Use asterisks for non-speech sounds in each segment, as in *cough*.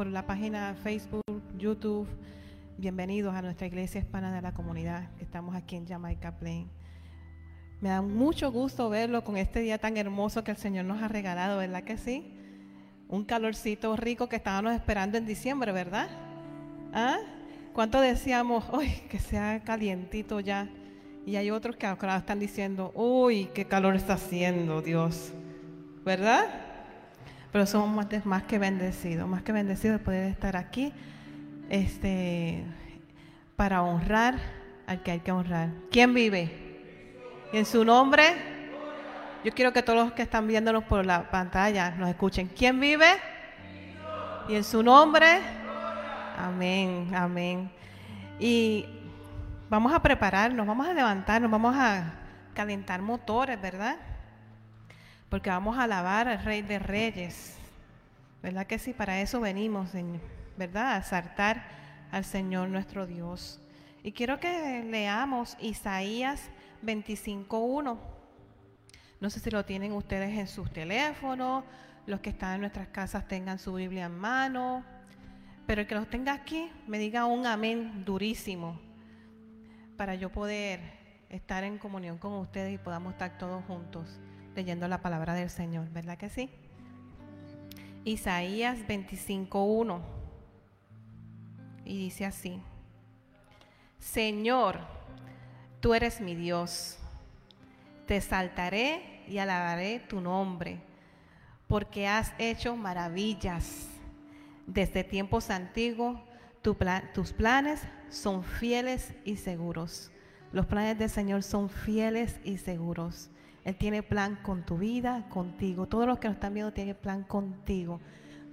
por la página Facebook, YouTube. Bienvenidos a nuestra iglesia hispana de la comunidad, estamos aquí en Jamaica Plain. Me da mucho gusto verlo con este día tan hermoso que el Señor nos ha regalado, ¿verdad que sí? Un calorcito rico que estábamos esperando en diciembre, ¿verdad? ¿Ah? ¿Cuánto decíamos, *laughs* uy, que sea calientito ya? Y hay otros que ahora están diciendo, uy, qué calor está haciendo, Dios. ¿Verdad? Pero somos más, que bendecidos, más que bendecidos de poder estar aquí este, para honrar al que hay que honrar. ¿Quién vive? Y en su nombre, yo quiero que todos los que están viéndonos por la pantalla nos escuchen. ¿Quién vive? Y en su nombre, amén, amén. Y vamos a prepararnos, vamos a levantarnos, vamos a calentar motores, ¿verdad? Porque vamos a alabar al Rey de Reyes. ¿Verdad que sí? Para eso venimos, ¿verdad? A saltar al Señor nuestro Dios. Y quiero que leamos Isaías 25.1. No sé si lo tienen ustedes en sus teléfonos, los que están en nuestras casas tengan su Biblia en mano, pero el que los tenga aquí me diga un amén durísimo para yo poder estar en comunión con ustedes y podamos estar todos juntos leyendo la palabra del Señor, ¿verdad que sí? Isaías 25.1 y dice así, Señor, Tú eres mi Dios. Te saltaré y alabaré tu nombre, porque has hecho maravillas. Desde tiempos antiguos tus planes son fieles y seguros. Los planes del Señor son fieles y seguros. Él tiene plan con tu vida, contigo. Todos los que nos están viendo tienen plan contigo.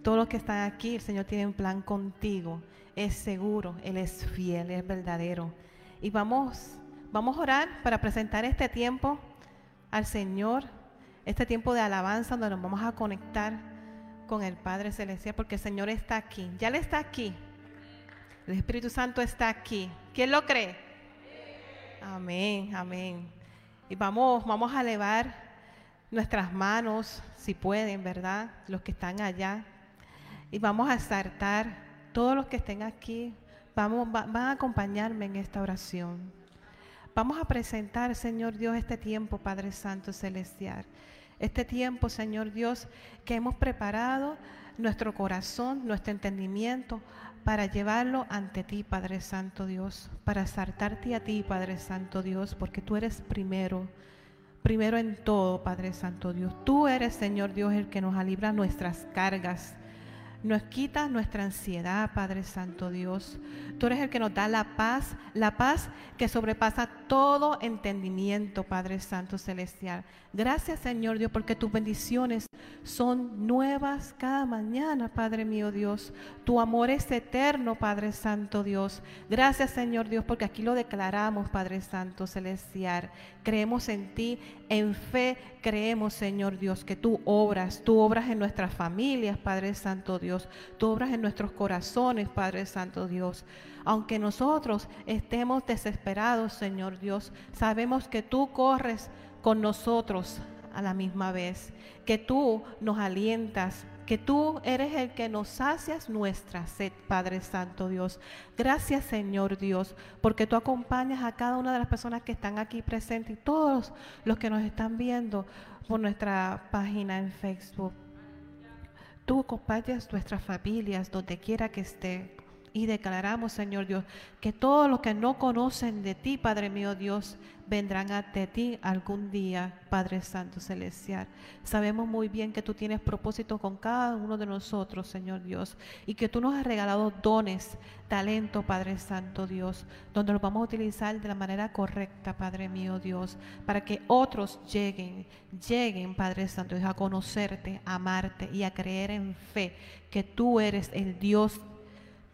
Todos los que están aquí, el Señor tiene un plan contigo. Es seguro, Él es fiel, es verdadero. Y vamos Vamos a orar para presentar este tiempo al Señor, este tiempo de alabanza donde nos vamos a conectar con el Padre Celestial, porque el Señor está aquí, ya le está aquí. El Espíritu Santo está aquí. ¿Quién lo cree? Amén, amén. Y vamos, vamos a elevar nuestras manos, si pueden, ¿verdad? Los que están allá. Y vamos a exaltar, todos los que estén aquí, vamos, van a acompañarme en esta oración. Vamos a presentar, Señor Dios, este tiempo, Padre Santo Celestial. Este tiempo, Señor Dios, que hemos preparado nuestro corazón, nuestro entendimiento, para llevarlo ante ti, Padre Santo Dios, para saltarte a ti, Padre Santo Dios, porque tú eres primero, primero en todo, Padre Santo Dios. Tú eres, Señor Dios, el que nos alibra nuestras cargas nos quita nuestra ansiedad, Padre Santo Dios. Tú eres el que nos da la paz, la paz que sobrepasa todo entendimiento, Padre Santo Celestial. Gracias, Señor Dios, porque tus bendiciones son nuevas cada mañana, Padre mío Dios. Tu amor es eterno, Padre Santo Dios. Gracias, Señor Dios, porque aquí lo declaramos, Padre Santo Celestial. Creemos en ti, en fe creemos, Señor Dios, que tú obras, tú obras en nuestras familias, Padre Santo Dios, tú obras en nuestros corazones, Padre Santo Dios. Aunque nosotros estemos desesperados, Señor Dios, sabemos que tú corres con nosotros a la misma vez, que tú nos alientas, que tú eres el que nos sacias nuestra sed, Padre Santo Dios. Gracias, Señor Dios, porque tú acompañas a cada una de las personas que están aquí presentes y todos los que nos están viendo por nuestra página en Facebook. Tú acompañas nuestras familias donde quiera que esté. Y declaramos, Señor Dios, que todos los que no conocen de ti, Padre mío Dios, vendrán ante ti algún día, Padre Santo Celestial. Sabemos muy bien que tú tienes propósito con cada uno de nosotros, Señor Dios, y que tú nos has regalado dones, talento, Padre Santo Dios, donde los vamos a utilizar de la manera correcta, Padre mío Dios, para que otros lleguen, lleguen, Padre Santo Dios, a conocerte, a amarte y a creer en fe que tú eres el Dios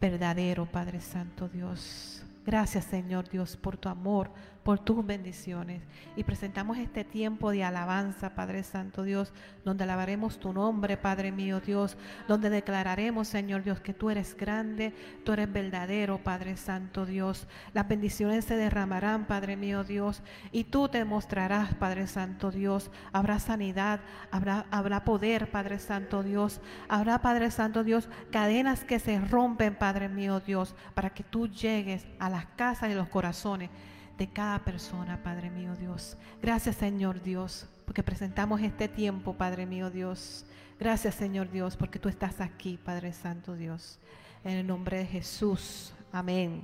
verdadero, Padre Santo Dios. Gracias, Señor Dios, por tu amor, por tus bendiciones. Y presentamos este tiempo de alabanza, Padre Santo Dios, donde alabaremos tu nombre, Padre mío Dios, donde declararemos, Señor Dios, que tú eres grande, tú eres verdadero, Padre Santo Dios. Las bendiciones se derramarán, Padre mío Dios, y tú te mostrarás, Padre Santo Dios. Habrá sanidad, habrá, habrá poder, Padre Santo Dios. Habrá, Padre Santo Dios, cadenas que se rompen, Padre mío Dios, para que tú llegues a las casas y los corazones de cada persona, Padre mío Dios. Gracias, Señor Dios, porque presentamos este tiempo, Padre mío Dios. Gracias, Señor Dios, porque tú estás aquí, Padre Santo Dios. En el nombre de Jesús. Amén.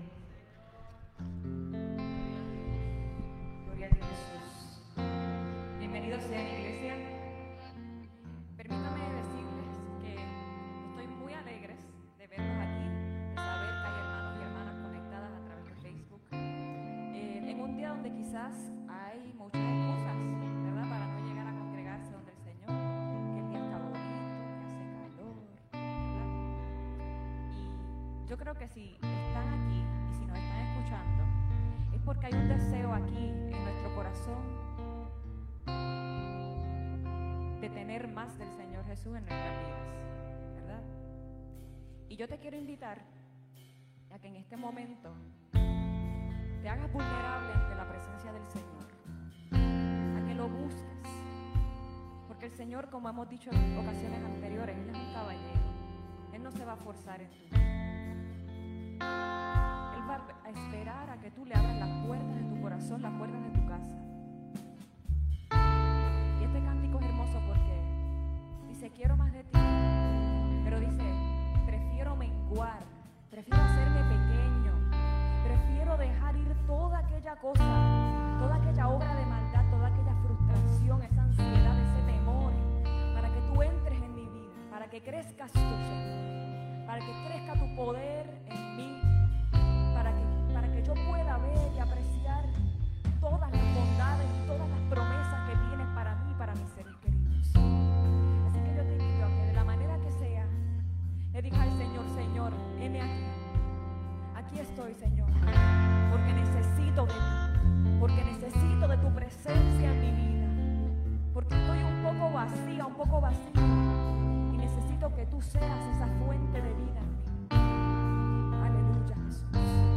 Gloria a Jesús. Bienvenidos sean hay muchas excusas, ¿verdad? Para no llegar a congregarse donde el Señor, que el día está bonito, que hace calor, ¿verdad? Y yo creo que si están aquí y si nos están escuchando, es porque hay un deseo aquí en nuestro corazón de tener más del Señor Jesús en nuestras vidas, ¿verdad? Y yo te quiero invitar a que en este momento te hagas vulnerable ante la presencia del Señor, a que lo busques, porque el Señor, como hemos dicho en ocasiones anteriores, Él es un caballero, Él no se va a forzar en tu vida. Él va a esperar a que tú le abras las puertas de tu corazón, las puertas de tu casa. Y este cántico es hermoso porque dice, quiero más de ti. Pero dice, prefiero menguar, prefiero hacerme pequeño, prefiero dejar ir toda aquella cosa, toda aquella obra de maldad, toda aquella frustración, esa ansiedad, ese temor, para que tú entres en mi vida, para que crezcas tú, Señor, para que crezca tu poder en mí, para que, para que yo pueda ver y apreciar todas las bondades y todas las promesas que tienes para mí para mis seres queridos. Así que yo te invito a que de la manera que sea, le digas al Señor, Señor, heme aquí. Aquí estoy, Señor, porque necesito de ti, porque necesito de tu presencia en mi vida, porque estoy un poco vacía, un poco vacío, y necesito que tú seas esa fuente de vida en mí. Aleluya. Jesús.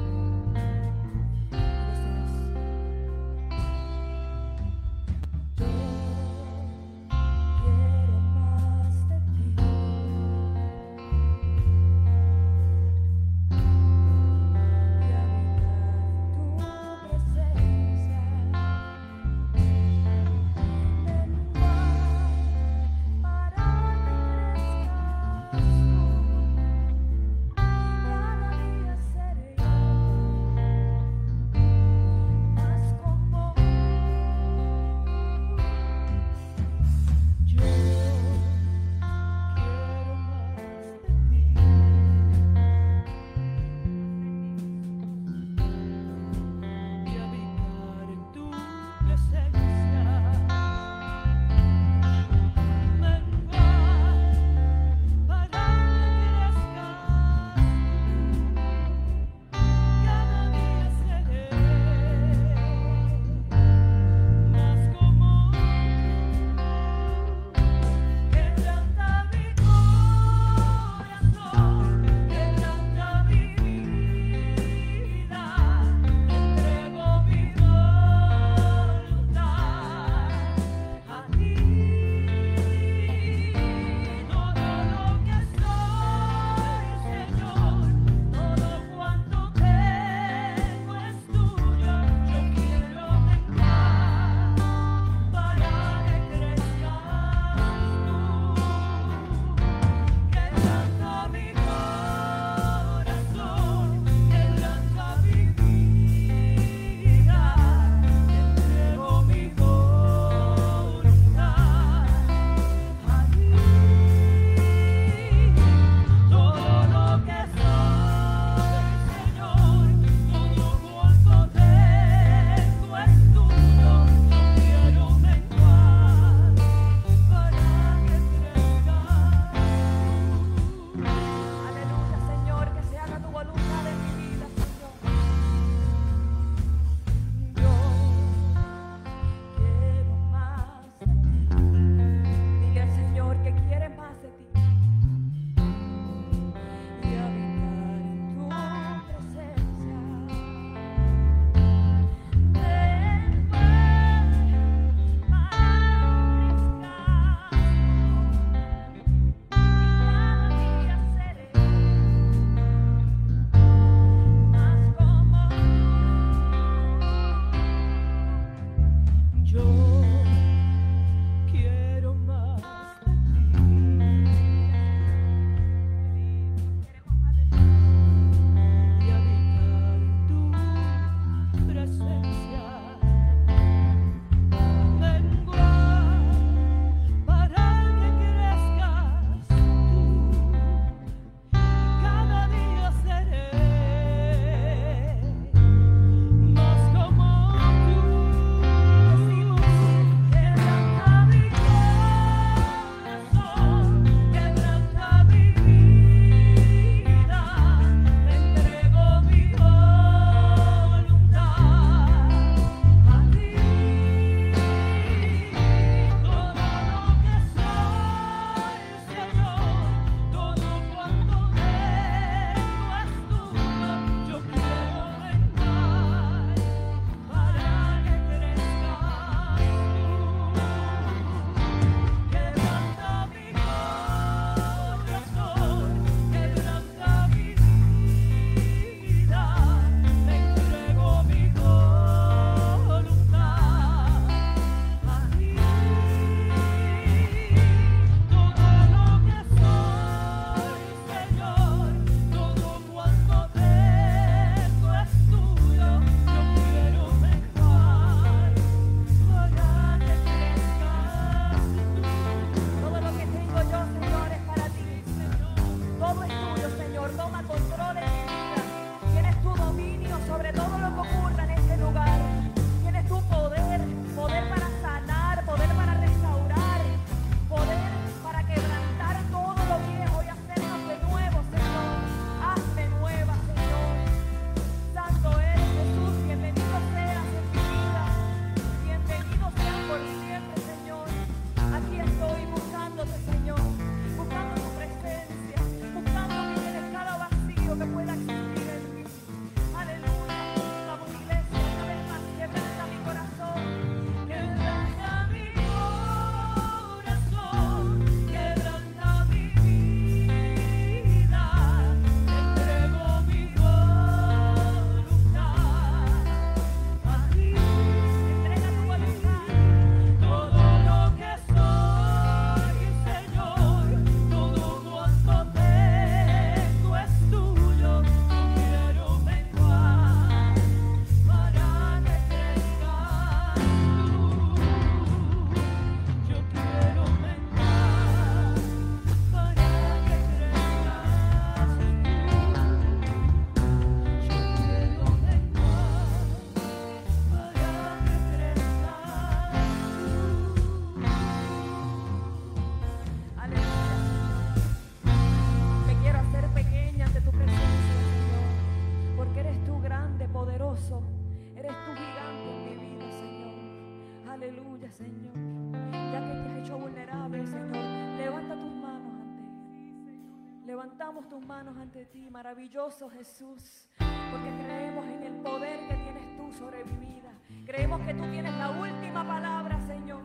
ti, maravilloso Jesús, porque creemos en el poder que tienes tú sobre mi vida. Creemos que tú tienes la última palabra, Señor.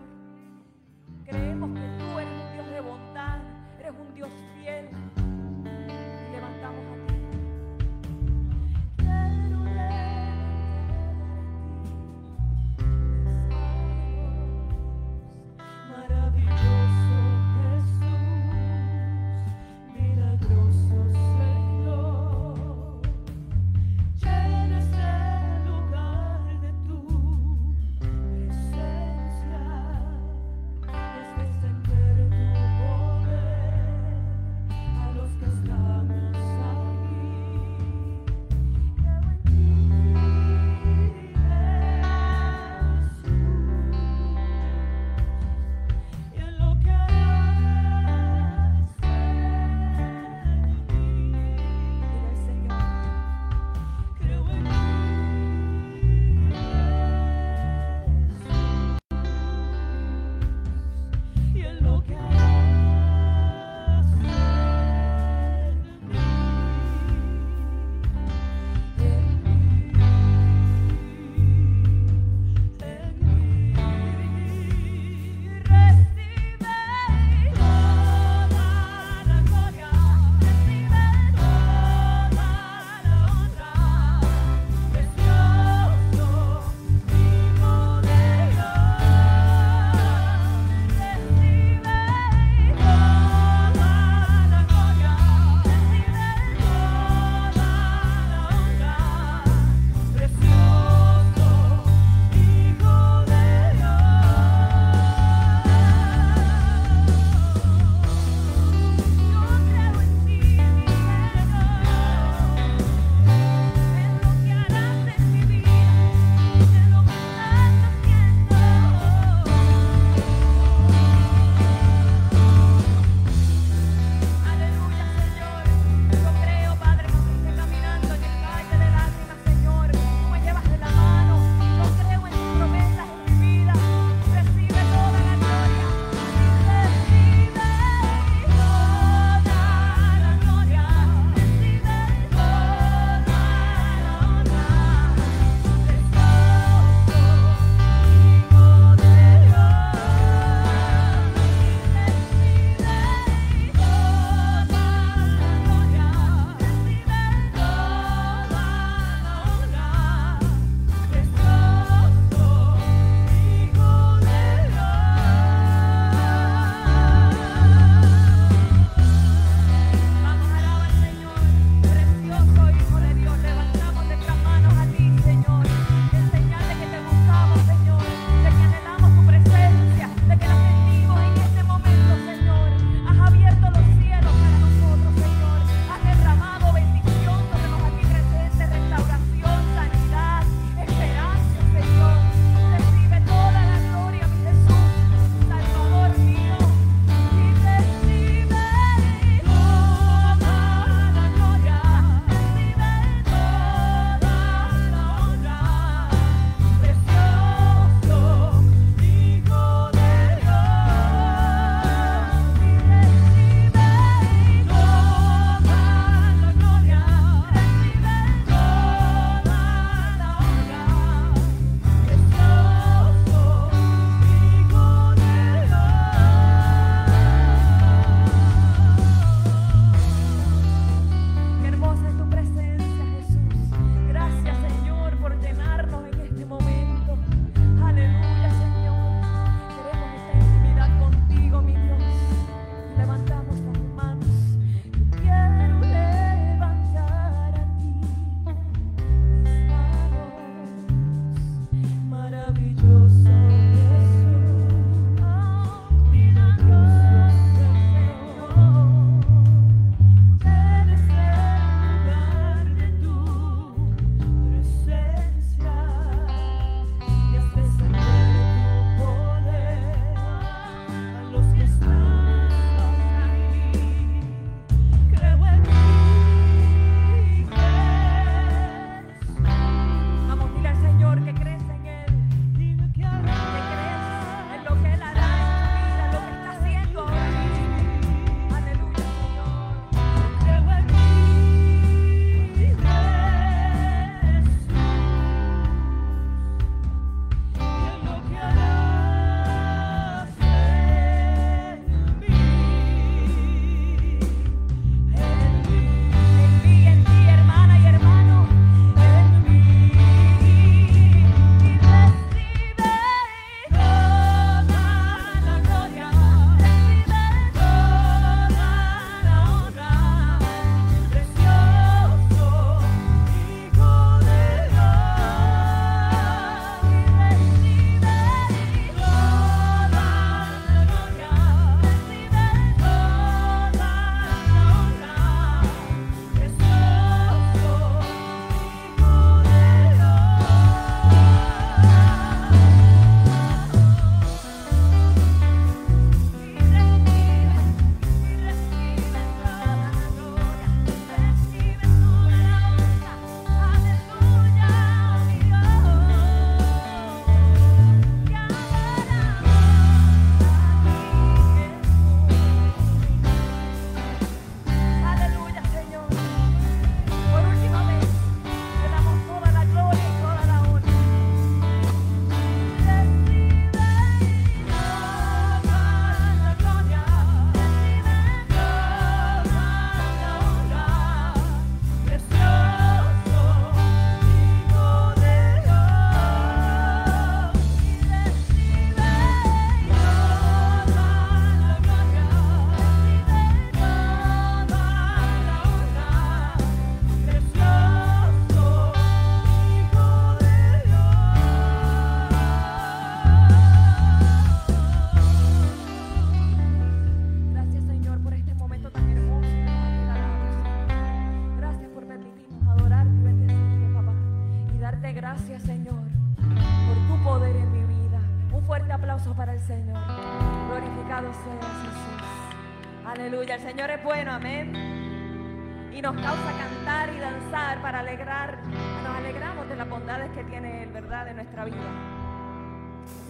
Creemos que tú eres un Dios de bondad, eres un Dios fiel.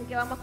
Que vamos,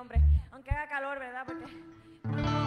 nombre. Aunque haga calor, ¿verdad? Porque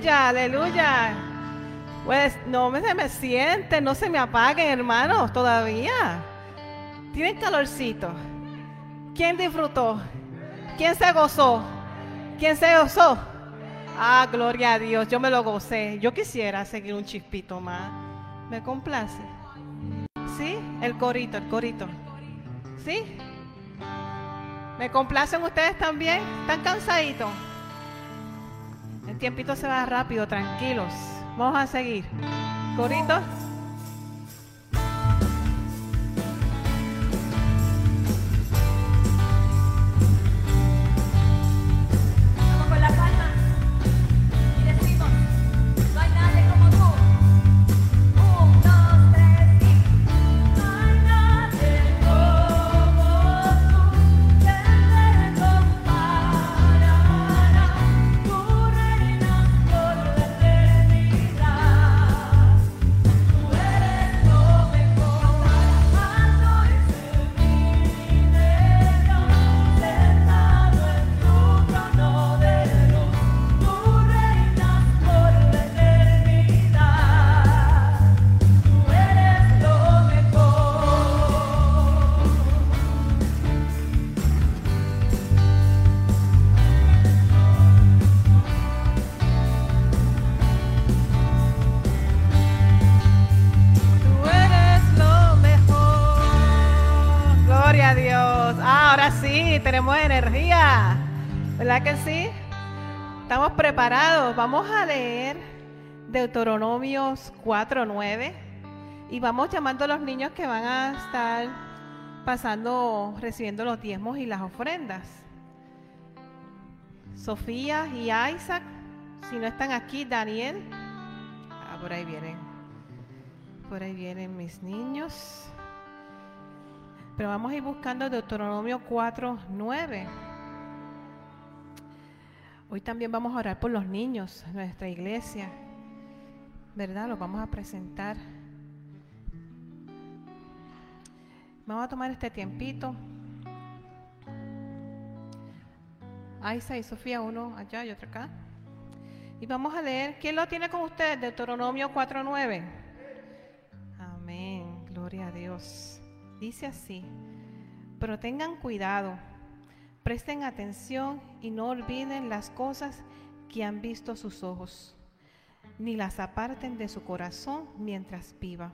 Aleluya, aleluya. Pues no se me siente, no se me apaguen, hermanos, todavía. Tienen calorcito. ¿Quién disfrutó? ¿Quién se gozó? ¿Quién se gozó? Ah, gloria a Dios, yo me lo gocé. Yo quisiera seguir un chispito más. ¿Me complace? ¿Sí? El corito, el corito. ¿Sí? ¿Me complacen ustedes también? ¿Están cansaditos? El tiempito se va rápido, tranquilos. Vamos a seguir. Corito. Tenemos energía. ¿Verdad que sí? Estamos preparados. Vamos a leer Deuteronomios 4.9 y vamos llamando a los niños que van a estar pasando, recibiendo los diezmos y las ofrendas. Sofía y Isaac, si no están aquí, Daniel. Ah, por ahí vienen. Por ahí vienen mis niños. Pero vamos a ir buscando Deuteronomio 4, 9. Hoy también vamos a orar por los niños nuestra iglesia. ¿Verdad? Los vamos a presentar. Vamos a tomar este tiempito. Aisa y Sofía, uno allá y otro acá. Y vamos a leer. ¿Quién lo tiene con ustedes? Deuteronomio 4.9. Amén. Gloria a Dios. Dice así, pero tengan cuidado, presten atención y no olviden las cosas que han visto sus ojos, ni las aparten de su corazón mientras viva.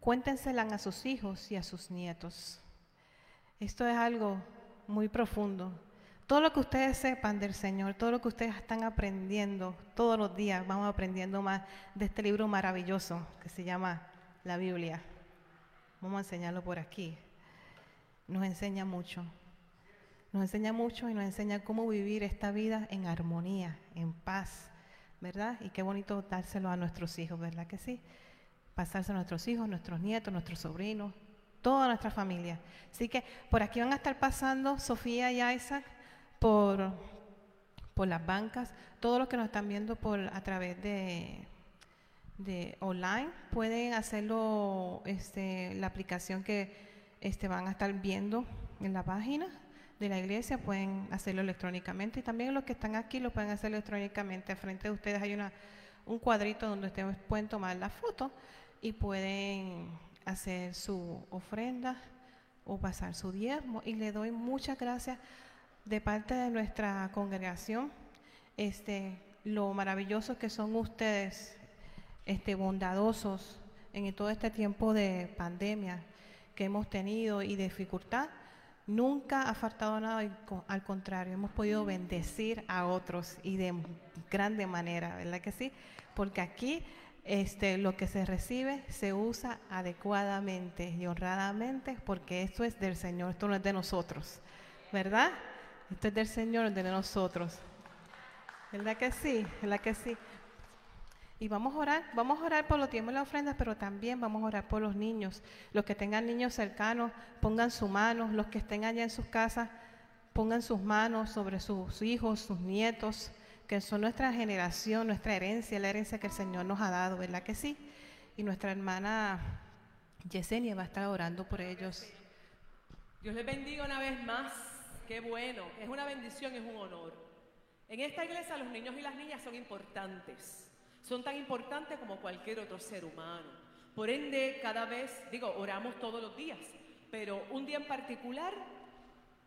Cuéntenselas a sus hijos y a sus nietos. Esto es algo muy profundo. Todo lo que ustedes sepan del Señor, todo lo que ustedes están aprendiendo, todos los días vamos aprendiendo más de este libro maravilloso que se llama la Biblia. Vamos a enseñarlo por aquí. Nos enseña mucho. Nos enseña mucho y nos enseña cómo vivir esta vida en armonía, en paz, ¿verdad? Y qué bonito dárselo a nuestros hijos, ¿verdad que sí? Pasarse a nuestros hijos, nuestros nietos, nuestros sobrinos, toda nuestra familia. Así que por aquí van a estar pasando Sofía y Isaac por, por las bancas, todos los que nos están viendo por a través de de online, pueden hacerlo, este, la aplicación que este, van a estar viendo en la página de la iglesia, pueden hacerlo electrónicamente y también los que están aquí lo pueden hacer electrónicamente. Frente de ustedes hay una, un cuadrito donde ustedes pueden tomar la foto y pueden hacer su ofrenda o pasar su diezmo. Y le doy muchas gracias de parte de nuestra congregación, este, lo maravilloso que son ustedes este, bondadosos en todo este tiempo de pandemia que hemos tenido y dificultad. Nunca ha faltado nada, al contrario, hemos podido bendecir a otros y de grande manera, ¿verdad que sí? Porque aquí este, lo que se recibe se usa adecuadamente y honradamente porque esto es del Señor, esto no es de nosotros, ¿verdad? Esto es del Señor, de nosotros. ¿Verdad que sí? ¿Verdad que sí? Y vamos a orar, vamos a orar por los tiempos de la ofrenda, pero también vamos a orar por los niños. Los que tengan niños cercanos, pongan su mano. Los que estén allá en sus casas, pongan sus manos sobre sus hijos, sus nietos, que son nuestra generación, nuestra herencia, la herencia que el Señor nos ha dado, ¿verdad que sí? Y nuestra hermana Yesenia va a estar orando por ellos. Dios les bendiga una vez más. Qué bueno, es una bendición, es un honor. En esta iglesia los niños y las niñas son importantes son tan importantes como cualquier otro ser humano. Por ende, cada vez, digo, oramos todos los días, pero un día en particular,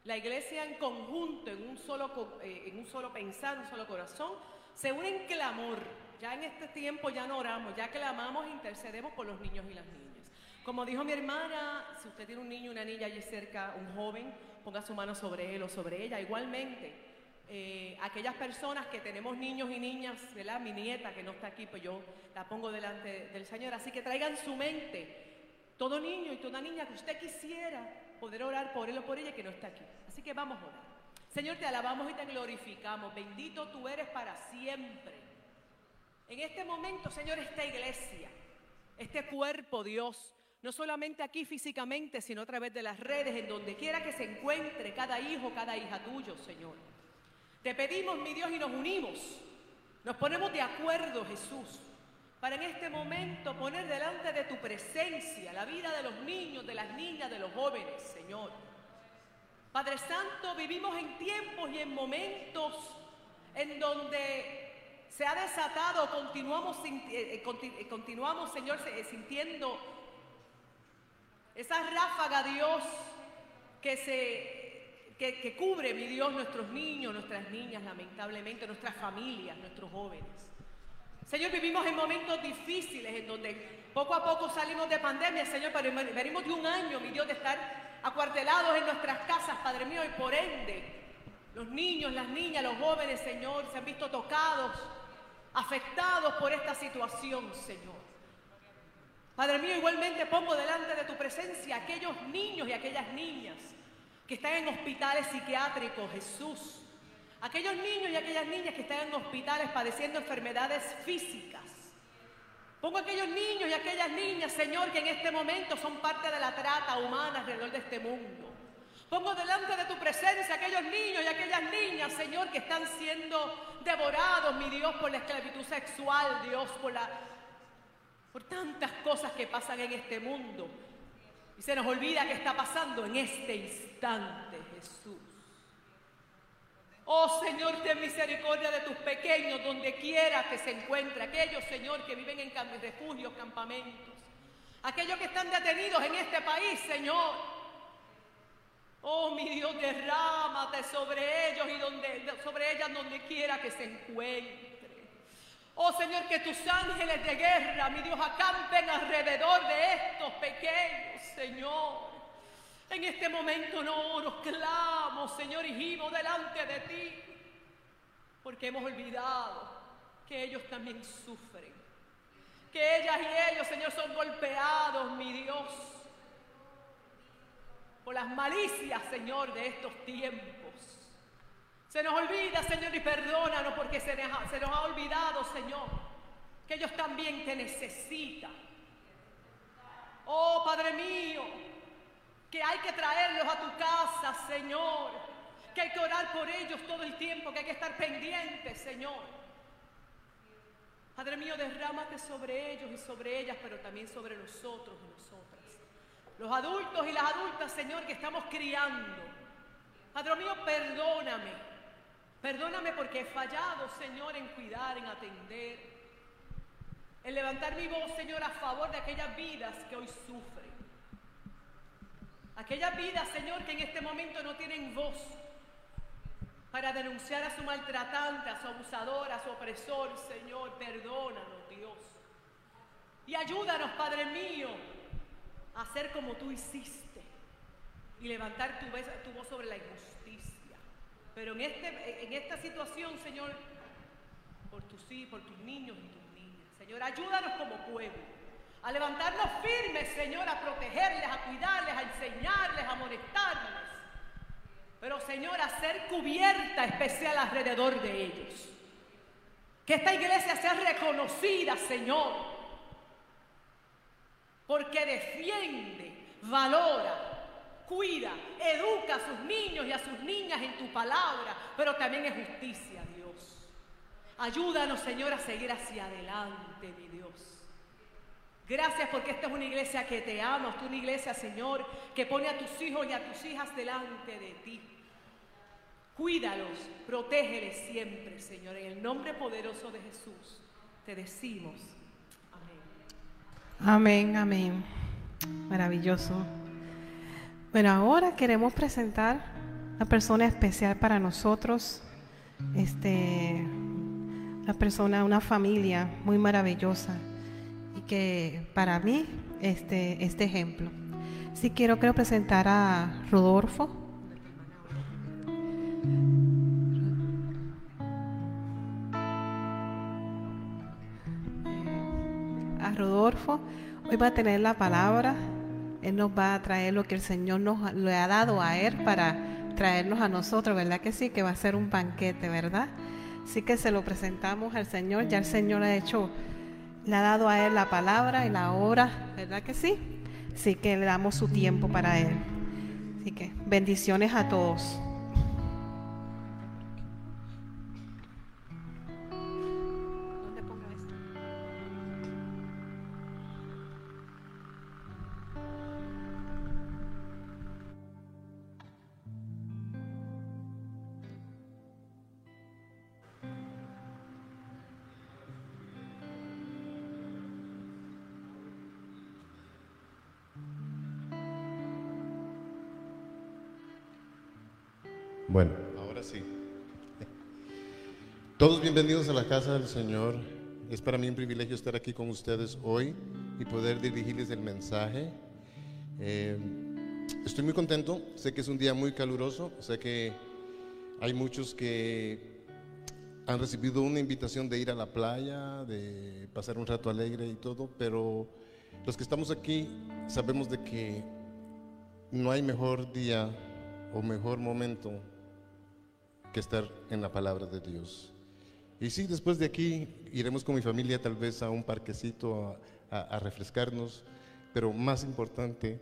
la iglesia en conjunto, en un solo, eh, en un solo pensar, un solo corazón, se une en clamor. Ya en este tiempo ya no oramos, ya clamamos e intercedemos por los niños y las niñas. Como dijo mi hermana, si usted tiene un niño, una niña allí cerca, un joven, ponga su mano sobre él o sobre ella. Igualmente, eh, aquellas personas que tenemos niños y niñas, ¿verdad? Mi nieta que no está aquí, pues yo la pongo delante del Señor. Así que traigan su mente, todo niño y toda niña que usted quisiera poder orar por él o por ella que no está aquí. Así que vamos a orar. Señor, te alabamos y te glorificamos. Bendito tú eres para siempre. En este momento, Señor, esta iglesia, este cuerpo, Dios, no solamente aquí físicamente, sino a través de las redes, en donde quiera que se encuentre cada hijo, cada hija tuyo, Señor. Te pedimos, mi Dios, y nos unimos. Nos ponemos de acuerdo, Jesús, para en este momento poner delante de tu presencia la vida de los niños, de las niñas, de los jóvenes, Señor. Padre Santo, vivimos en tiempos y en momentos en donde se ha desatado, continuamos, eh, eh, eh, continuamos Señor, sintiendo esa ráfaga, Dios, que se que, cubre, mi Dios, nuestros niños, nuestras niñas, lamentablemente, nuestras familias, nuestros jóvenes. Señor, vivimos en momentos difíciles en donde poco a poco salimos de pandemia, Señor, pero venimos de un año, mi Dios, de estar acuartelados en nuestras casas, Padre mío, y por ende, los niños, las niñas, los jóvenes, Señor, se han visto tocados, afectados por esta situación, Señor. Padre mío, igualmente pongo delante de tu presencia aquellos niños y aquellas niñas que están en hospitales psiquiátricos, Jesús. Aquellos niños y aquellas niñas que están en hospitales padeciendo enfermedades físicas. Pongo aquellos niños y aquellas niñas, Señor, que en este momento son parte de la trata humana alrededor de este mundo. Pongo delante de tu presencia aquellos niños y aquellas niñas, Señor, que están siendo devorados, mi Dios, por la esclavitud sexual, Dios, por, la, por tantas cosas que pasan en este mundo. Y se nos olvida que está pasando en este instante, Jesús. Oh Señor, ten misericordia de tus pequeños donde quiera que se encuentre. Aquellos, Señor, que viven en refugios, campamentos. Aquellos que están detenidos en este país, Señor. Oh, mi Dios, derrámate sobre ellos y donde, sobre ellas donde quiera que se encuentre. Oh Señor, que tus ángeles de guerra, mi Dios, acampen alrededor de estos pequeños, Señor. En este momento no oro, clamo, Señor, y gimo delante de ti, porque hemos olvidado que ellos también sufren, que ellas y ellos, Señor, son golpeados, mi Dios, por las malicias, Señor, de estos tiempos. Se nos olvida, Señor, y perdónanos porque se nos, ha, se nos ha olvidado, Señor, que ellos también te necesitan. Oh, Padre mío, que hay que traerlos a tu casa, Señor, que hay que orar por ellos todo el tiempo, que hay que estar pendientes, Señor. Padre mío, derrámate sobre ellos y sobre ellas, pero también sobre nosotros y nosotras. Los adultos y las adultas, Señor, que estamos criando. Padre mío, perdóname. Perdóname porque he fallado, Señor, en cuidar, en atender. En levantar mi voz, Señor, a favor de aquellas vidas que hoy sufren. Aquellas vidas, Señor, que en este momento no tienen voz para denunciar a su maltratante, a su abusador, a su opresor, Señor, perdónanos, Dios. Y ayúdanos, Padre mío, a hacer como tú hiciste y levantar tu, voz sobre la injusticia. Pero en, este, en esta situación, Señor, por tus hijos, por tus niños y tus niñas, Señor, ayúdanos como pueblo a levantarnos firmes, Señor, a protegerles, a cuidarles, a enseñarles, a molestarles. Pero, Señor, a ser cubierta especial alrededor de ellos. Que esta iglesia sea reconocida, Señor, porque defiende, valora, cuida, educa a sus niños y a sus niñas en tu palabra, pero también es justicia, Dios. Ayúdanos, Señor, a seguir hacia adelante, mi Dios. Gracias porque esta es una iglesia que te ama, es una iglesia, Señor, que pone a tus hijos y a tus hijas delante de ti. Cuídalos, protégeles siempre, Señor. En el nombre poderoso de Jesús te decimos. Amén. Amén, amén. Maravilloso. Bueno, ahora queremos presentar una persona especial para nosotros. Este, una persona, una familia muy maravillosa que para mí este, este ejemplo. Si quiero, quiero presentar a Rodolfo. A Rodolfo, hoy va a tener la palabra. Él nos va a traer lo que el Señor nos le ha dado a él para traernos a nosotros, ¿verdad que sí? Que va a ser un banquete, ¿verdad? Así que se lo presentamos al Señor. Ya el Señor ha hecho le ha dado a él la palabra y la obra, ¿verdad que sí? Así que le damos su tiempo para él. Así que bendiciones a todos. Bienvenidos a la casa del Señor. Es para mí un privilegio estar aquí con ustedes hoy y poder dirigirles el mensaje. Eh, estoy muy contento, sé que es un día muy caluroso, sé que hay muchos que han recibido una invitación de ir a la playa, de pasar un rato alegre y todo, pero los que estamos aquí sabemos de que no hay mejor día o mejor momento que estar en la palabra de Dios. Y sí, después de aquí iremos con mi familia tal vez a un parquecito a, refrescarnos, pero más importante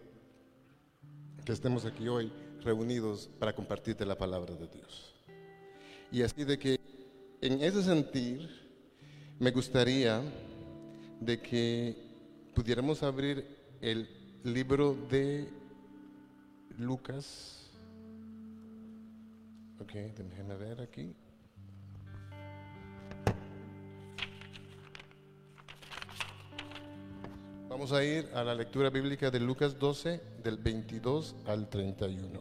que estemos aquí hoy reunidos para compartirte la palabra de Dios. Y así de que en ese sentir me gustaría de que pudiéramos abrir el libro de Lucas. Ok, déjenme ver aquí. Vamos a ir a la lectura bíblica de Lucas 12, del 22 al 31.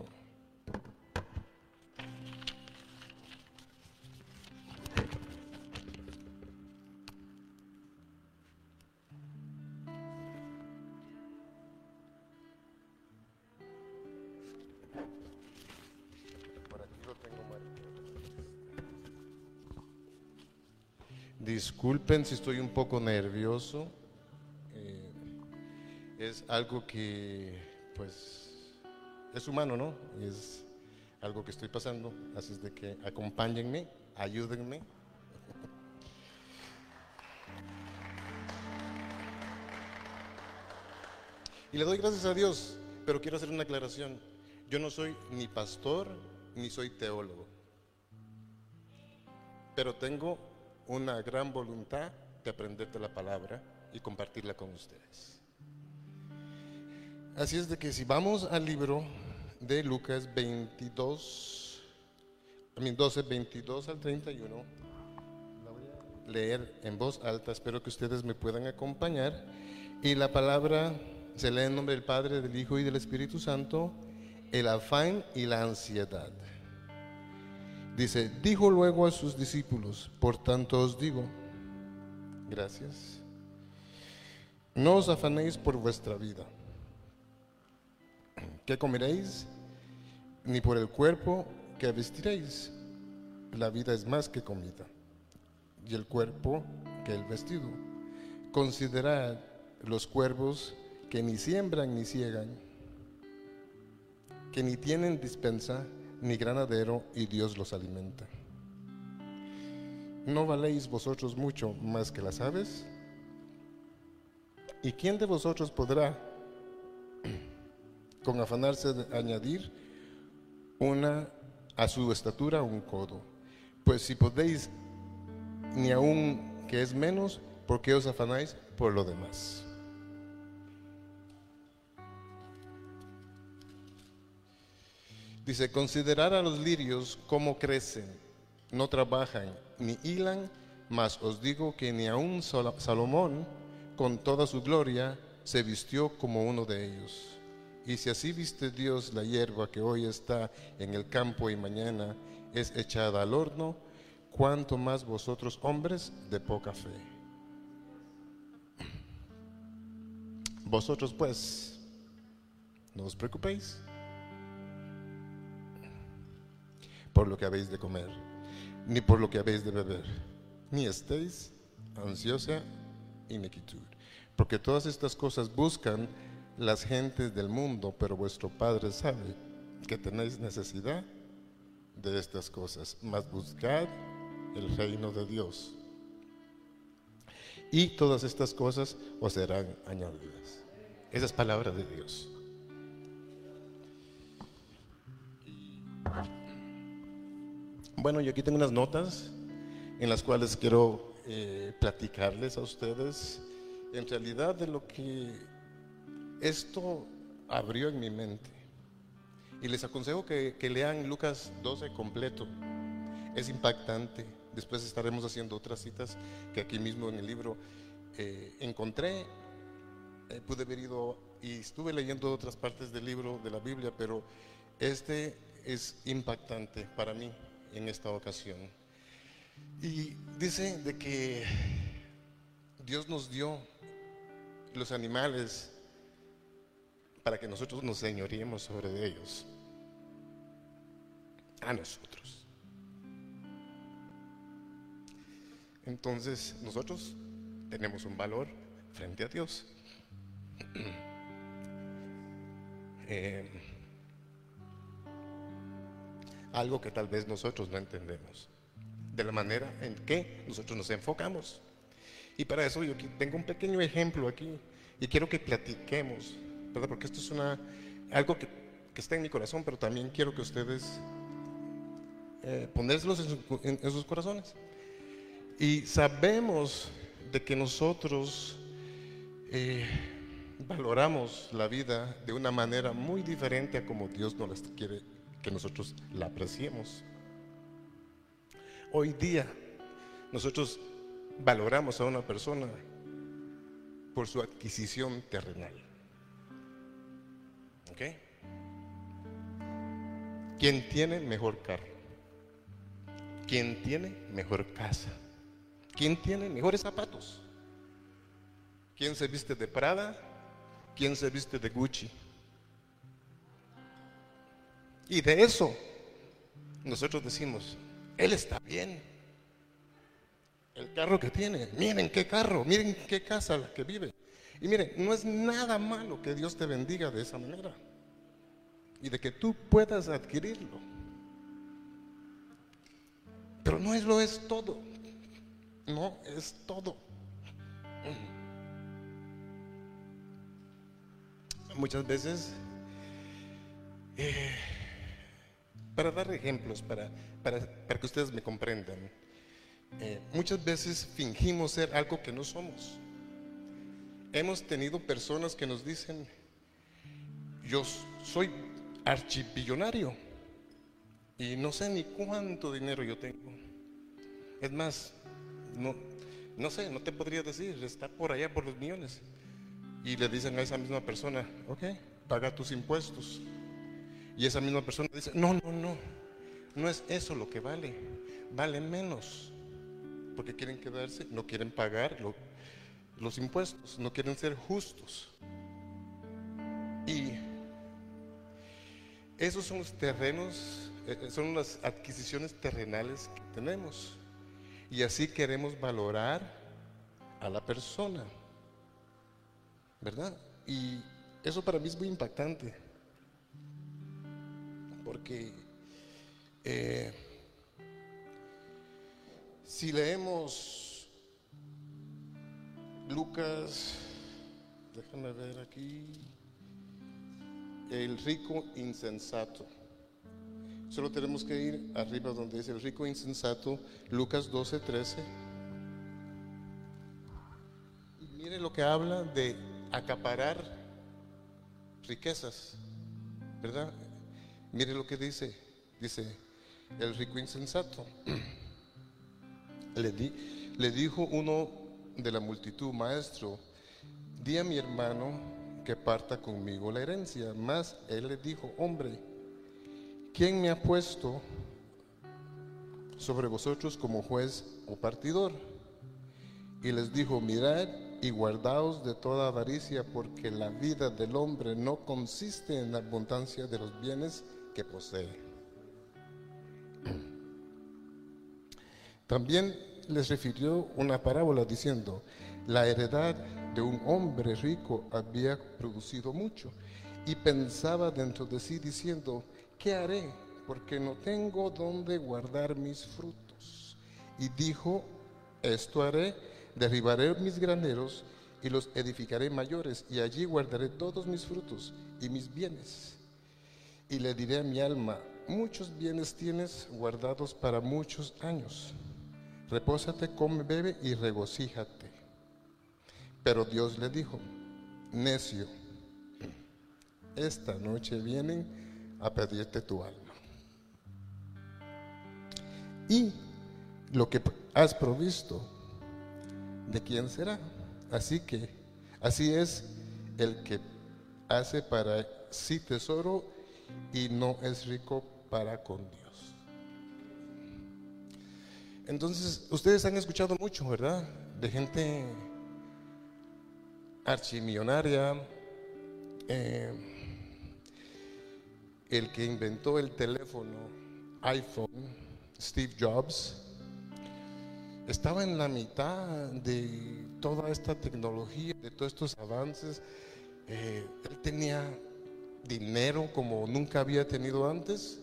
Por aquí lo tengo marcado. Disculpen si estoy un poco nervioso. Es algo que, pues, es humano, ¿no? Es algo que estoy pasando. Así es de que acompáñenme, ayúdenme. Y le doy gracias a Dios, pero quiero hacer una aclaración. Yo no soy ni pastor ni soy teólogo, pero tengo una gran voluntad de aprenderte la palabra y compartirla con ustedes. Así es de que si vamos al libro de Lucas 22, a mí 12, 22 al 31, la voy a leer en voz alta, espero que ustedes me puedan acompañar. Y la palabra se lee en nombre del Padre, del Hijo y del Espíritu Santo, el afán y la ansiedad. Dice, dijo luego a sus discípulos, por tanto os digo, gracias, no os afanéis por vuestra vida, qué comeréis, ni por el cuerpo que vestiréis. La vida es más que comida, y el cuerpo que el vestido. Considerad los cuervos que ni siembran ni ciegan, que ni tienen dispensa ni granadero, y Dios los alimenta. ¿No valéis vosotros mucho más que las aves? ¿Y quién de vosotros podrá, con afanarse de añadir una a su estatura un codo? Pues si podéis, ni aun que es menos, ¿por qué os afanáis por lo demás? Dice, considerar a los lirios cómo crecen, no trabajan ni hilan, mas os digo que ni aun Salomón, con toda su gloria, se vistió como uno de ellos. Y si así viste Dios la hierba que hoy está en el campo y mañana es echada al horno, cuánto más vosotros hombres de poca fe. Vosotros pues, no os preocupéis por lo que habéis de comer, ni por lo que habéis de beber, ni estéis ansiosa iniquitud. Porque todas estas cosas buscan las gentes del mundo, pero vuestro Padre sabe que tenéis necesidad de estas cosas. Mas buscad el reino de Dios. Y todas estas cosas os serán añadidas. Esa es palabra de Dios. Bueno, yo aquí tengo unas notas en las cuales quiero eh, platicarles a ustedes en realidad de lo que esto abrió en mi mente. Y les aconsejo que, lean Lucas 12 completo. Es impactante. Después estaremos haciendo otras citas que aquí mismo en el libro eh, encontré. Eh, pude haber ido y estuve leyendo otras partes del libro de la Biblia, pero este es impactante para mí en esta ocasión. Y dice de que Dios nos dio los animales para que nosotros nos señoríemos sobre ellos. A nosotros. Entonces nosotros tenemos un valor frente a Dios. *clears throat* Eh, algo que tal vez nosotros no entendemos, de la manera en que nosotros nos enfocamos. Y para eso yo tengo un pequeño ejemplo aquí y quiero que platiquemos, Porque esto es algo que, está en mi corazón, pero también quiero que ustedes eh, ponérselos en, en sus corazones. Y sabemos de que nosotros eh, valoramos la vida de una manera muy diferente a como Dios nos quiere que nosotros la apreciemos. Hoy día nosotros valoramos a una persona por su adquisición terrenal. ¿Quién tiene mejor carro? ¿Quién tiene mejor casa? ¿Quién tiene mejores zapatos? ¿Quién se viste de Prada? ¿Quién se viste de Gucci? Y de eso nosotros decimos, Él está bien. El carro que tiene, miren qué carro, miren qué casa la que vive. Y miren, no es nada malo que Dios te bendiga de esa manera. Y de que tú puedas adquirirlo. Pero no es lo es todo no es todo. Muchas veces, eh, para dar ejemplos, para, para, que ustedes me comprendan, eh, muchas veces fingimos ser algo que no somos. Hemos tenido personas que nos dicen, yo soy archibillonario y no sé ni cuánto dinero yo tengo. Es más, no, no sé, no te podría decir, está por allá por los millones. Y le dicen a esa misma persona, ok, paga tus impuestos. Y esa misma persona dice, no, no, no, no es eso lo que vale, vale menos. Porque quieren quedarse, no quieren pagar los impuestos, no quieren ser justos. Esos son los terrenos, eh, son las adquisiciones terrenales que tenemos. Y así queremos valorar a la persona. ¿Verdad? Y eso para mí es muy impactante. Porque eh, si leemos Lucas, déjame ver aquí, el rico insensato. Solo tenemos que ir arriba donde dice el rico insensato, Lucas 12, 13. Y mire lo que habla de acaparar riquezas, ¿verdad? Mire lo que dice, dice el rico insensato. Le, di, le dijo uno de la multitud, maestro, di a mi hermano que parta conmigo la herencia. Más él le dijo, hombre, ¿quién me ha puesto sobre vosotros como juez o partidor? Y les dijo, mirad y guardaos de toda avaricia, porque la vida del hombre no consiste en la abundancia de los bienes que posee. También les refirió una parábola diciendo, la heredad de un hombre rico había producido mucho y pensaba dentro de sí diciendo, ¿qué haré? Porque no tengo dónde guardar mis frutos. Y dijo, esto haré, derribaré mis graneros y los edificaré mayores, y allí guardaré todos mis frutos y mis bienes. Y le diré a mi alma, muchos bienes tienes guardados para muchos años. Repósate, come, bebe y regocíjate. Pero Dios le dijo, necio, esta noche vienen a pedirte tu alma. Y lo que has provisto, ¿de quién será? Así que, así es el que hace para sí tesoro y no es rico para con Dios. Entonces, ustedes han escuchado mucho, ¿verdad? De gente archimillonaria, eh, el que inventó el teléfono iPhone, Steve Jobs, estaba en la mitad de toda esta tecnología, de todos estos avances. Eh, él tenía dinero como nunca había tenido antes,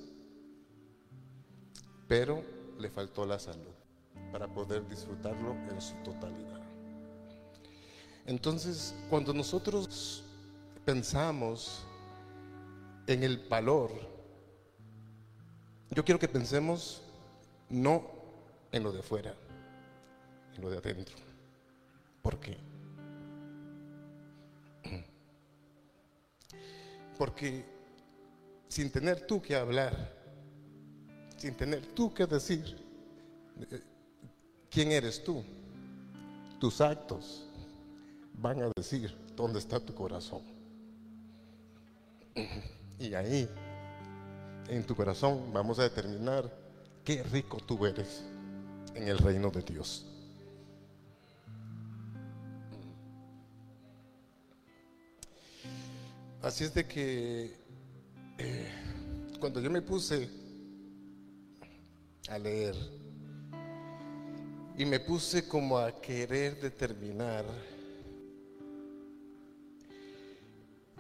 pero le faltó la salud para poder disfrutarlo en su totalidad. Entonces, cuando nosotros pensamos en el valor, yo quiero que pensemos no en lo de afuera, en lo de adentro. ¿Por qué? Porque sin tener tú que hablar, sin tener tú que decir, eh, ¿quién eres tú? Tus actos van a decir dónde está tu corazón. Y ahí, en tu corazón, vamos a determinar qué rico tú eres en el reino de Dios. Así es de que eh, cuando yo me puse a leer y me puse como a querer determinar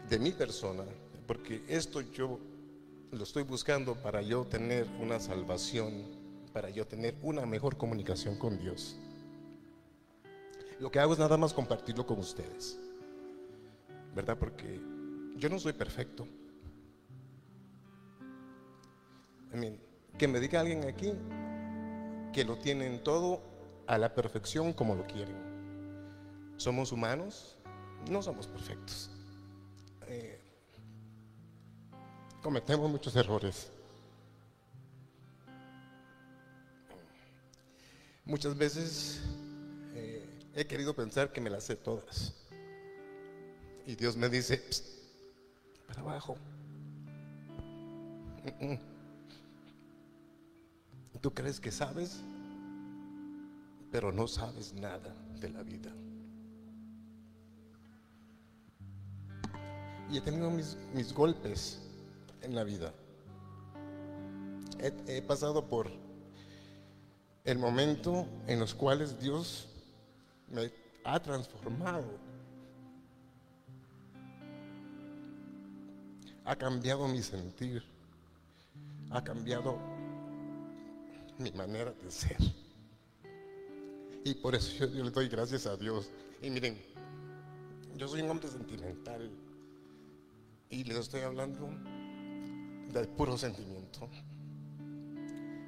de mi persona, porque esto yo lo estoy buscando para yo tener una salvación, para yo tener una mejor comunicación con Dios. Lo que hago es nada más compartirlo con ustedes, ¿verdad? Porque yo no soy perfecto. que me diga alguien aquí que lo tienen todo a la perfección como lo quieren. Somos humanos, no somos perfectos. Eh, cometemos muchos errores. Muchas veces eh, he querido pensar que me las sé todas. Y Dios me dice, para abajo. Tú crees que sabes, pero no sabes nada de la vida. Y he tenido mis, golpes en la vida. He, he pasado por el momento en los cuales Dios me ha transformado ha cambiado mi sentir, ha cambiado mi manera de ser. Y por eso yo, le doy gracias a Dios. Y miren, yo soy un hombre sentimental y les estoy hablando del puro sentimiento.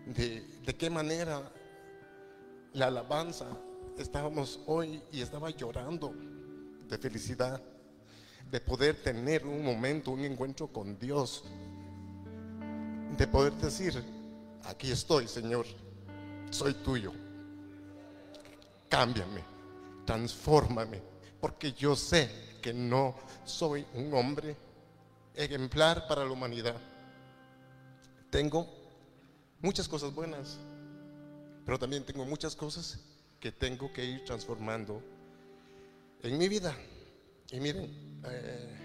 De, de qué manera la alabanza estábamos hoy y estaba llorando de felicidad de poder tener un momento, un encuentro con Dios, de poder decir, aquí estoy, Señor, soy tuyo, cámbiame, transfórmame, porque yo sé que no soy un hombre ejemplar para la humanidad. Tengo muchas cosas buenas, pero también tengo muchas cosas que tengo que ir transformando en mi vida. Y miren, eh,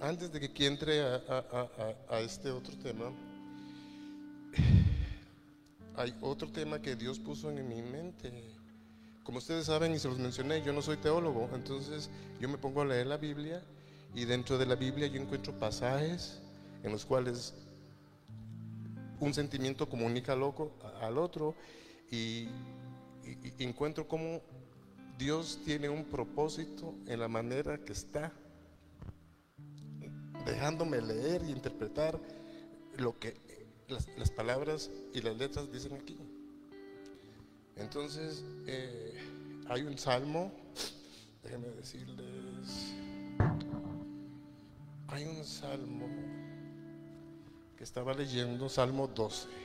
antes de que entre a, este otro tema, hay otro tema que Dios puso en mi mente. Como ustedes saben y se los mencioné, yo no soy teólogo, entonces yo me pongo a leer la Biblia y dentro de la Biblia yo encuentro pasajes en los cuales un sentimiento comunica al, al otro y, y encuentro cómo Dios tiene un propósito en la manera que está dejándome leer y interpretar lo que las, palabras y las letras dicen aquí. Entonces, eh, hay un salmo, déjenme decirles, hay un salmo que estaba leyendo, Salmo 12.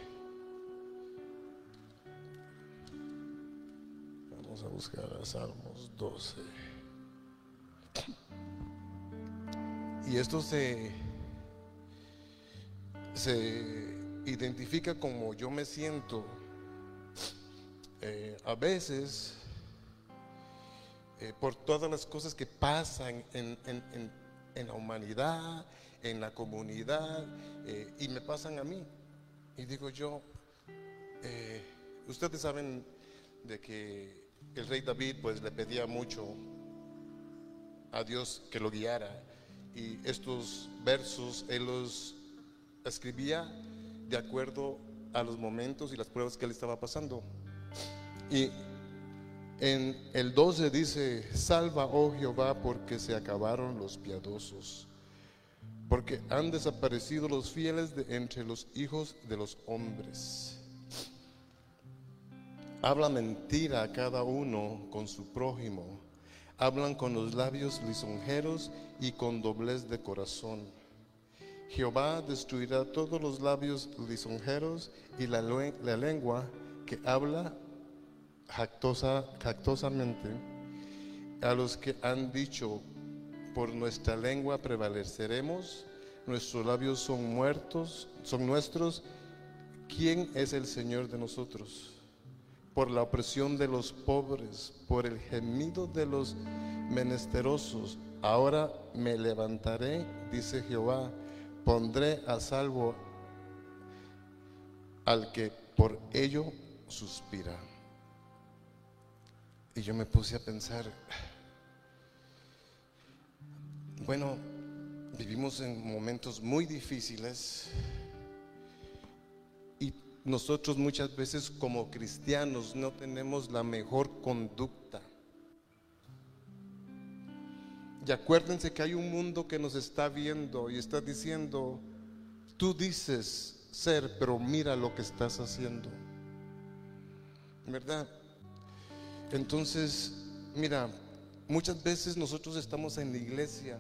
a buscar a Salmos 12. Y esto se, se identifica como yo me siento eh, a veces eh, por todas las cosas que pasan en, en, la humanidad, en la comunidad eh, y me pasan a mí. Y digo yo, eh, ustedes saben de que el rey David pues le pedía mucho a Dios que lo guiara y estos versos él los escribía de acuerdo a los momentos y las pruebas que él estaba pasando. Y en el 12 dice, salva, oh Jehová, porque se acabaron los piadosos, porque han desaparecido los fieles de entre los hijos de los hombres. Habla mentira a cada uno con su prójimo, hablan con los labios lisonjeros y con doblez de corazón. Jehová destruirá todos los labios lisonjeros y la, la lengua que habla jactosa, jactosamente a los que han dicho, por nuestra lengua prevaleceremos, nuestros labios son muertos, son nuestros, ¿quién es el Señor de nosotros? Por la opresión de los pobres, por el gemido de los menesterosos, ahora me levantaré, dice Jehová, pondré a salvo al que por ello suspira. Y yo me puse a pensar, bueno, vivimos en momentos muy difíciles y nosotros muchas veces como cristianos no tenemos la mejor conducta. Y acuérdense que hay un mundo que nos está viendo y está diciendo, tú dices ser, pero mira lo que estás haciendo. ¿Verdad? Entonces, mira, muchas veces nosotros estamos en la iglesia,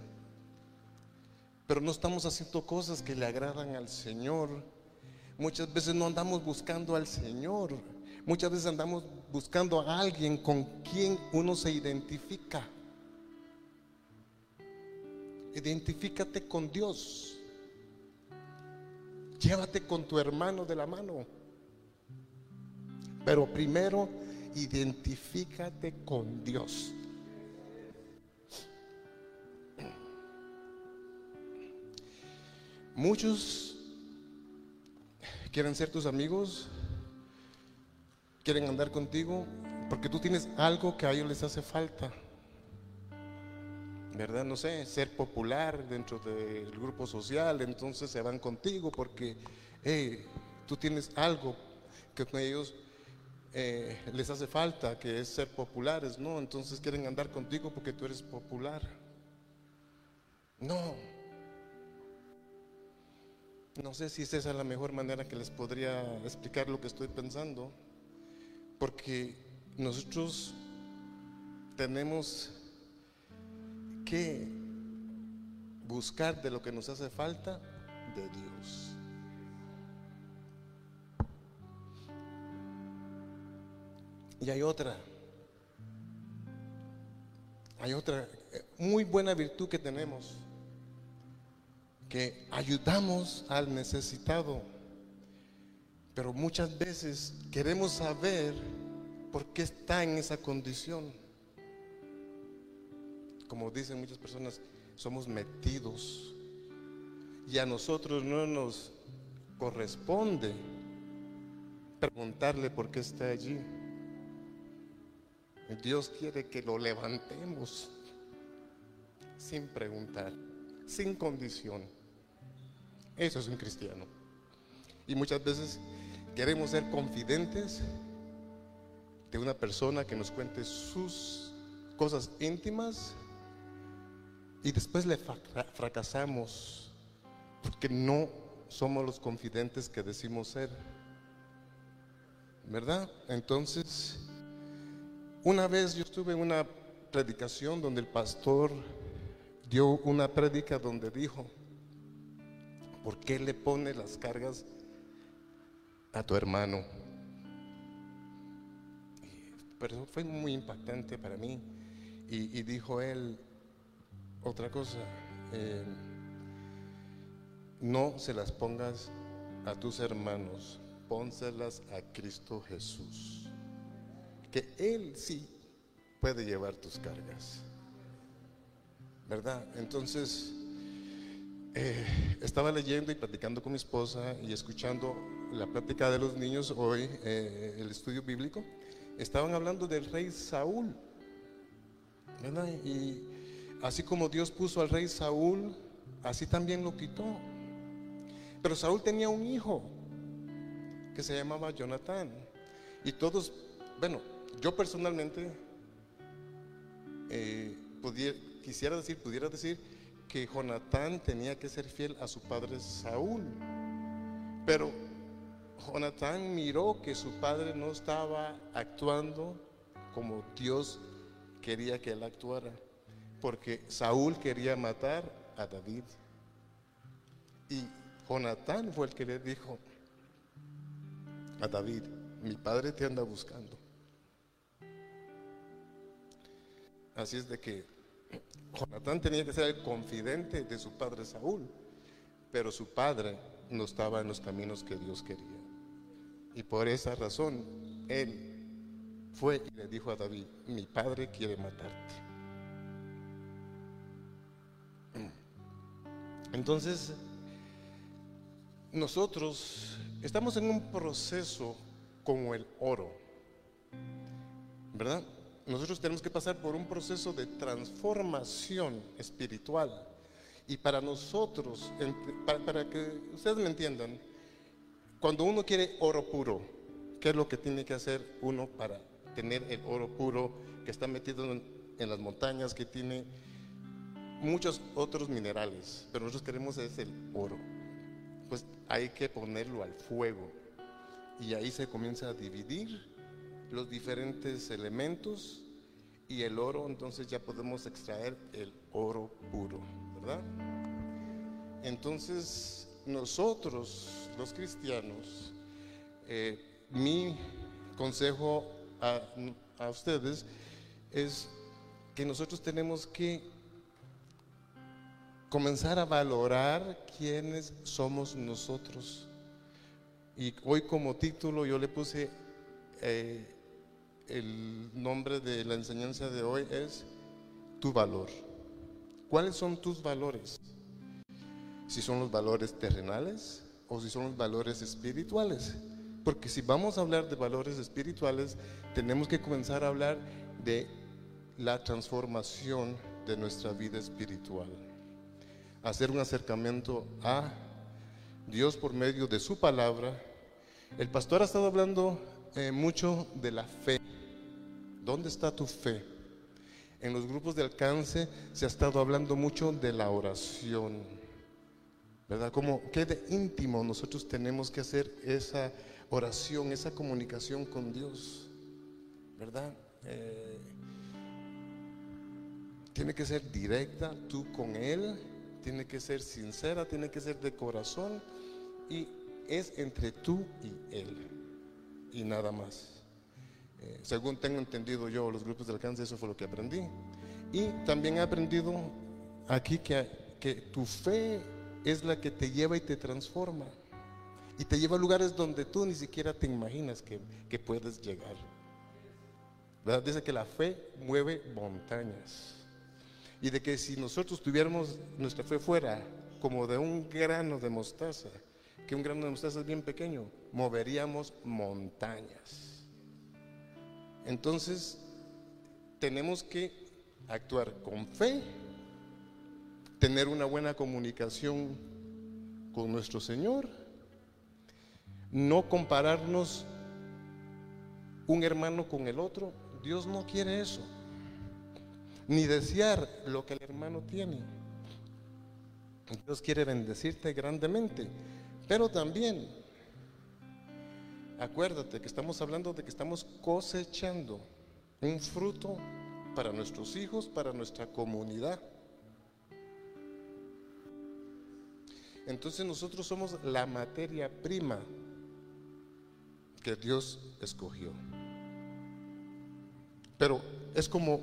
pero no estamos haciendo cosas que le agradan al Señor. Muchas veces no andamos buscando al Señor. Muchas veces andamos buscando a alguien con quien uno se identifica. Identifícate con Dios. Llévate con tu hermano de la mano. Pero primero identifícate con Dios. Muchos quieren ser tus amigos, quieren andar contigo, porque tú tienes algo que a ellos les hace falta. ¿Verdad? No sé, ser popular dentro del grupo social, entonces se van contigo porque tú tienes algo que con ellos eh, les hace falta, que es ser populares, ¿no? Entonces quieren andar contigo porque tú eres popular. No. No sé si esa es la mejor manera que les podría explicar lo que estoy pensando, porque nosotros tenemos que buscar de lo que nos hace falta de Dios. Y hay otra, hay otra eh, muy buena virtud que tenemos, que ayudamos al necesitado, pero muchas veces queremos saber por qué está en esa condición. Como dicen muchas personas, somos metidos y a nosotros no nos corresponde preguntarle por qué está allí. Dios quiere que lo levantemos sin preguntar, sin condición. Eso es un cristiano. Y muchas veces queremos ser confidentes de una persona que nos cuente sus cosas íntimas y después le fracasamos porque no somos los confidentes que decimos ser. ¿Verdad? Entonces, una vez yo estuve en una predicación donde el pastor dio una prédica donde dijo, ¿por qué le pone las cargas a tu hermano? Pero fue muy impactante para mí. Y, dijo él otra cosa, eh, no se las pongas a tus hermanos, pónselas a Cristo Jesús que Él sí puede llevar tus cargas. ¿Verdad? Entonces, eh, estaba leyendo y platicando con mi esposa y escuchando la plática de los niños hoy, eh, el estudio bíblico. Estaban hablando del rey Saúl. ¿verdad? Y así como Dios puso al rey Saúl, así también lo quitó. Pero Saúl tenía un hijo que se llamaba Jonatán. Y todos, bueno, yo personalmente eh, quisiera decir, pudiera decir que Jonatán tenía que ser fiel a su padre Saúl. Pero Jonatán miró que su padre no estaba actuando como Dios quería que él actuara, porque Saúl quería matar a David. Y Jonatán fue el que le dijo a David, mi padre te anda buscando. Así es de que Jonatán tenía que ser el confidente de su padre Saúl, pero su padre no estaba en los caminos que Dios quería. Y por esa razón, él fue y le dijo a David, mi padre quiere matarte. Entonces, nosotros estamos en un proceso como el oro, ¿verdad? Nosotros tenemos que pasar por un proceso de transformación espiritual. Y para nosotros, para, que ustedes me entiendan, cuando uno quiere oro puro, ¿qué es lo que tiene que hacer uno para tener el oro puro que está metido en, en las montañas, que tiene muchos otros minerales? Pero nosotros queremos es el oro pues hay que ponerlo al fuego. Y ahí se comienza a dividir los diferentes elementos y el oro, entonces ya podemos extraer el oro puro, ¿verdad? Entonces nosotros, los cristianos, eh, mi consejo a, a ustedes es que nosotros tenemos que comenzar a valorar quiénes somos nosotros. Y hoy como título yo le puse eh, el nombre de la enseñanza de hoy es tu valor. ¿Cuáles son tus valores? Si son los valores terrenales o si son los valores espirituales. Porque si vamos a hablar de valores espirituales, tenemos que comenzar a hablar de la transformación de nuestra vida espiritual hacer un acercamiento a Dios por medio de su palabra. El pastor ha estado hablando eh, mucho de la fe. ¿Dónde está tu fe? En los grupos de alcance se ha estado hablando mucho de la oración. ¿Verdad? Como que de íntimo nosotros tenemos que hacer esa oración, esa comunicación con Dios. ¿Verdad? Eh, tiene que ser directa tú con Él tiene que ser sincera, tiene que ser de corazón y es entre tú y Él y nada más. Según tengo entendido yo, los grupos de alcance, eso fue lo que aprendí. Y también he aprendido aquí que, que tu fe es la que te lleva y te transforma. Y te lleva a lugares donde tú ni siquiera te imaginas que, que puedes llegar. ¿Verdad? Dice que la fe mueve montañas y de que si nosotros tuviéramos nuestra fe fuera como de un grano de mostaza, que un grano de mostaza es bien pequeño, moveríamos montañas. Entonces, tenemos que actuar con fe, tener una buena comunicación con nuestro Señor, no compararnos un hermano con el otro. Dios no quiere eso ni desear lo que el hermano tiene. Dios quiere bendecirte grandemente, pero también acuérdate que estamos hablando de que estamos cosechando un fruto para nuestros hijos, para nuestra comunidad. Entonces nosotros somos la materia prima que Dios escogió. Pero es como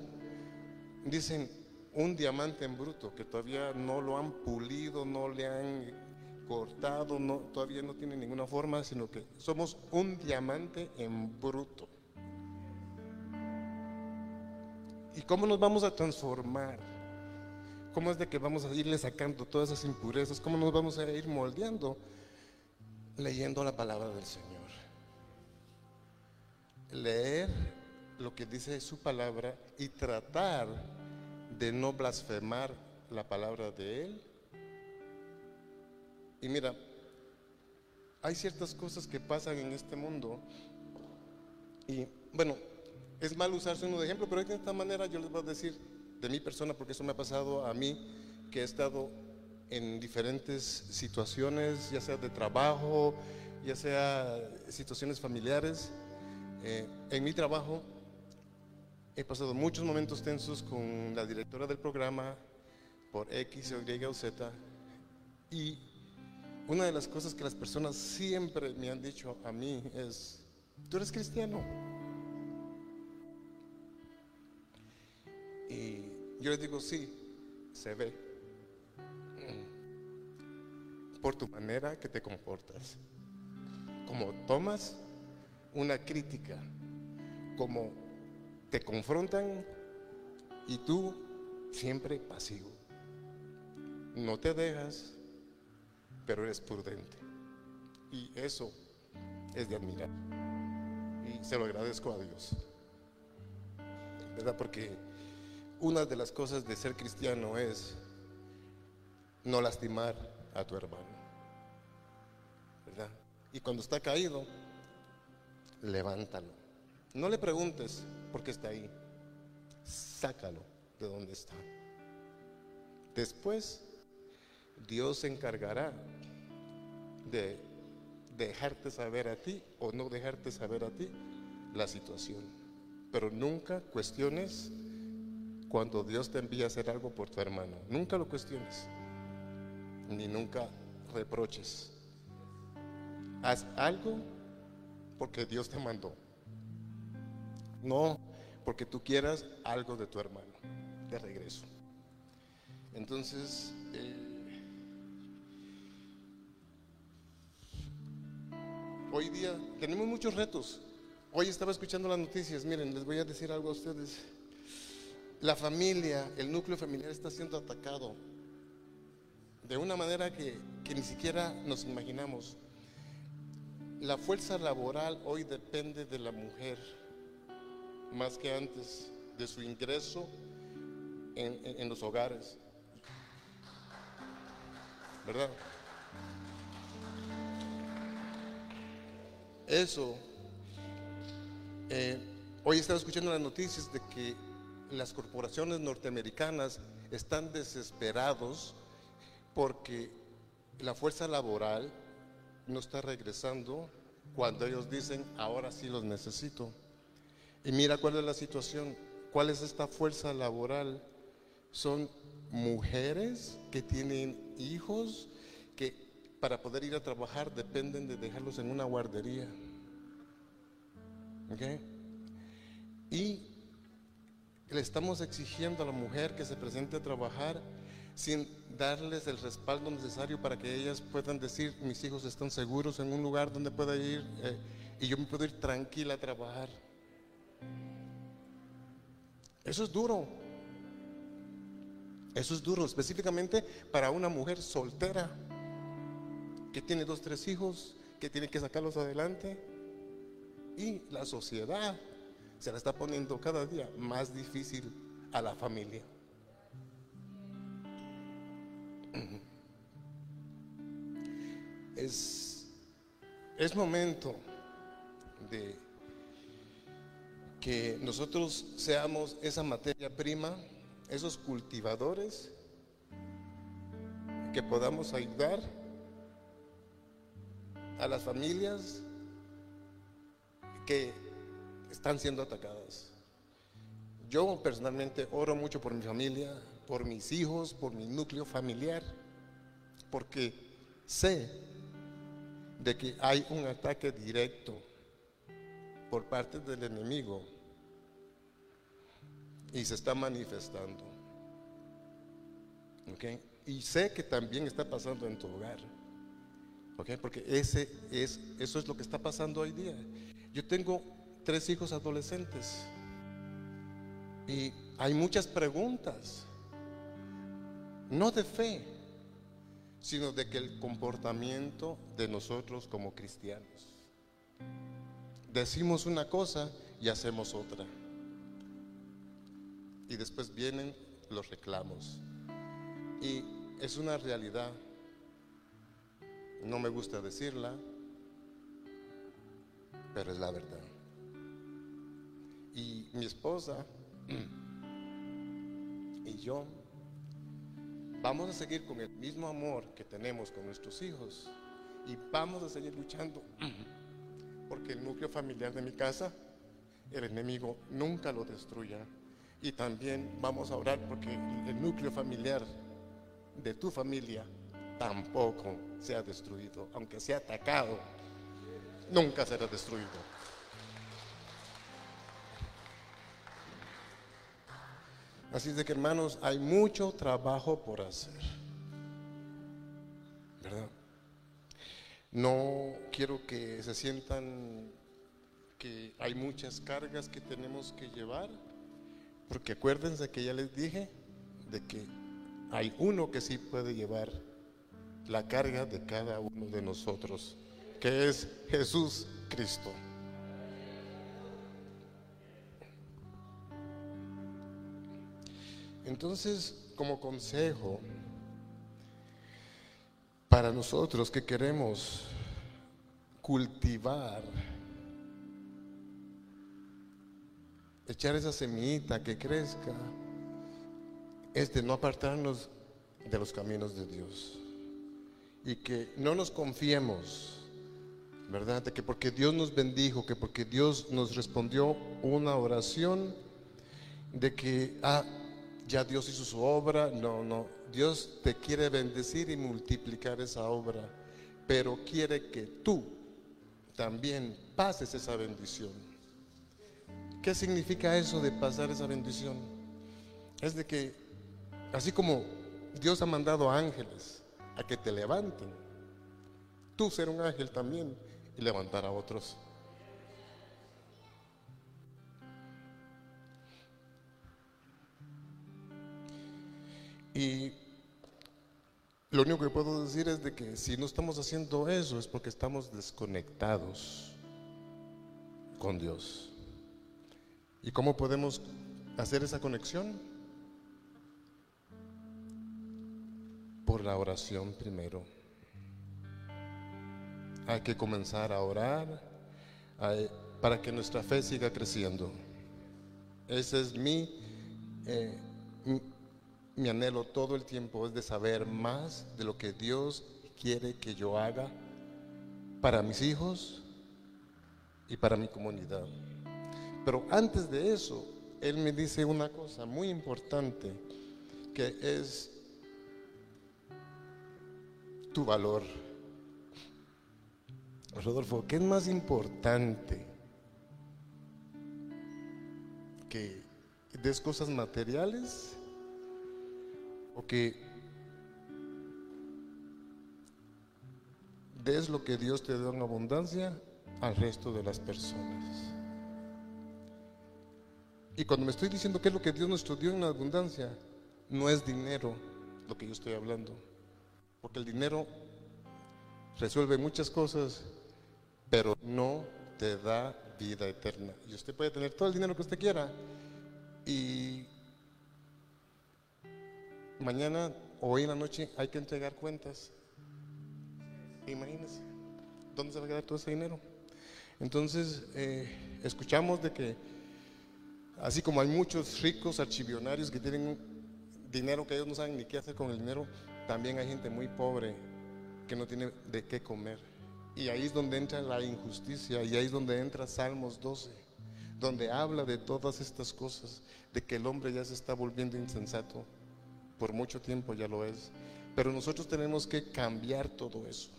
dicen un diamante en bruto que todavía no lo han pulido, no le han cortado, no, todavía no tiene ninguna forma, sino que somos un diamante en bruto. ¿Y cómo nos vamos a transformar? ¿Cómo es de que vamos a irle sacando todas esas impurezas? ¿Cómo nos vamos a ir moldeando? Leyendo la palabra del Señor. Leer lo que dice su palabra y tratar de no blasfemar la palabra de Él. Y mira, hay ciertas cosas que pasan en este mundo y bueno, es mal usarse uno de ejemplo, pero de esta manera yo les voy a decir de mi persona, porque eso me ha pasado a mí, que he estado en diferentes situaciones, ya sea de trabajo, ya sea situaciones familiares. Eh, en mi trabajo he pasado muchos momentos tensos con la directora del programa por X, Y o Z. Y una de las cosas que las personas siempre me han dicho a mí es, ¿tú eres cristiano? Y yo les digo, sí, se ve. Por tu manera que te comportas. Como tomas una crítica, como te confrontan y tú siempre pasivo. No te dejas, pero eres prudente. Y eso es de admirar. Y se lo agradezco a Dios. ¿Verdad? Porque una de las cosas de ser cristiano es no lastimar a tu hermano. ¿Verdad? Y cuando está caído, levántalo. No le preguntes por qué está ahí. Sácalo de donde está. Después, Dios se encargará de dejarte saber a ti o no dejarte saber a ti la situación. Pero nunca cuestiones cuando Dios te envía a hacer algo por tu hermano. Nunca lo cuestiones, ni nunca reproches. Haz algo porque Dios te mandó. No porque tú quieras algo de tu hermano, de regreso. Entonces, eh, hoy día tenemos muchos retos. Hoy estaba escuchando las noticias, miren, les voy a decir algo a ustedes. La familia, el núcleo familiar está siendo atacado de una manera que, ni siquiera nos imaginamos. La fuerza laboral hoy depende de la mujer más que antes, de su ingreso en, en los hogares. ¿Verdad? Eso. Eh, hoy estaba escuchando las noticias de que las corporaciones norteamericanas están desesperados porque la fuerza laboral no está regresando cuando ellos dicen, ahora sí los necesito. Y mira cuál es la situación, cuál es esta fuerza laboral. Son mujeres que tienen hijos para poder ir a trabajar dependen de dejarlos en una guardería. ¿Okay? Y le estamos exigiendo a la mujer que se presente a trabajar sin darles el respaldo necesario para que ellas puedan decir, mis hijos están seguros en un lugar donde pueda ir eh, y yo me puedo ir tranquila a trabajar. Eso es duro. Eso es duro, específicamente para una mujer soltera que tiene dos, tres hijos, que tiene que sacarlos adelante. Y la sociedad se la está poniendo cada día más difícil a la familia. Es, es momento de que nosotros seamos esa materia prima, esos cultivadores, que podamos ayudar a las familias que están siendo atacadas. Yo personalmente oro mucho por mi familia, por mis hijos, por mi núcleo familiar, porque sé de que hay un ataque directo por parte del enemigo y se está manifestando. Y sé que también está pasando en tu hogar. Porque ese es, eso es lo que está pasando hoy día. Yo tengo tres hijos adolescentes. Y hay muchas preguntas. no de fe, sino de que el comportamiento de nosotros como cristianos. Decimos una cosa y hacemos otra. Y después vienen los reclamos. Y es una realidad. No me gusta decirla, pero es la verdad. Y mi esposa *clears throat* y yo vamos a seguir con el mismo amor que tenemos con nuestros hijos y vamos a seguir luchando *clears throat* porque el núcleo familiar de mi casa, el enemigo nunca lo destruya. Y también vamos a orar porque el núcleo familiar de tu familia tampoco sea destruido, aunque sea atacado, nunca será destruido. Así es de que hermanos, hay mucho trabajo por hacer. ¿Verdad? No quiero que se sientan que hay muchas cargas que tenemos que llevar, porque acuérdense que ya les dije de que hay uno que sí puede llevar la carga de cada uno de nosotros, que es Jesús Cristo. Entonces, como consejo, para nosotros que queremos cultivar, echar esa semillita que crezca, es de no apartarnos de los caminos de Dios. Y que no nos confiemos, ¿verdad? De que porque Dios nos bendijo, que porque Dios nos respondió una oración, de que, ah, ya Dios hizo su obra. No, no. Dios te quiere bendecir y multiplicar esa obra, pero quiere que tú también pases esa bendición. ¿Qué significa eso de pasar esa bendición? Es de que, así como Dios ha mandado ángeles a que te levanten, tú ser un ángel también y levantar a otros. Y lo único que puedo decir es de que si no estamos haciendo eso es porque estamos desconectados con Dios. ¿Y cómo podemos hacer esa conexión? Por la oración primero. Hay que comenzar a orar para que nuestra fe siga creciendo. Ese es mi, eh, mi anhelo todo el tiempo es de saber más de lo que Dios quiere que yo haga para mis hijos y para mi comunidad. Pero antes de eso, Él me dice una cosa muy importante, que es tu valor. Rodolfo, ¿qué es más importante que des cosas materiales o que des lo que Dios te da en abundancia al resto de las personas. Y cuando me estoy diciendo qué es lo que Dios nos dio en abundancia, no es dinero lo que yo estoy hablando. Porque el dinero resuelve muchas cosas, pero no te da vida eterna. Y usted puede tener todo el dinero que usted quiera y mañana o hoy en la noche hay que entregar cuentas. Imagínense, ¿dónde se va a quedar todo ese dinero? Entonces, eh, escuchamos de que, así como hay muchos ricos archivionarios que tienen dinero que ellos no saben ni qué hacer con el dinero, también hay gente muy pobre que no tiene de qué comer. Y ahí es donde entra la injusticia, y ahí es donde entra Salmos 12, donde habla de todas estas cosas, de que el hombre ya se está volviendo insensato, por mucho tiempo ya lo es. Pero nosotros tenemos que cambiar todo eso.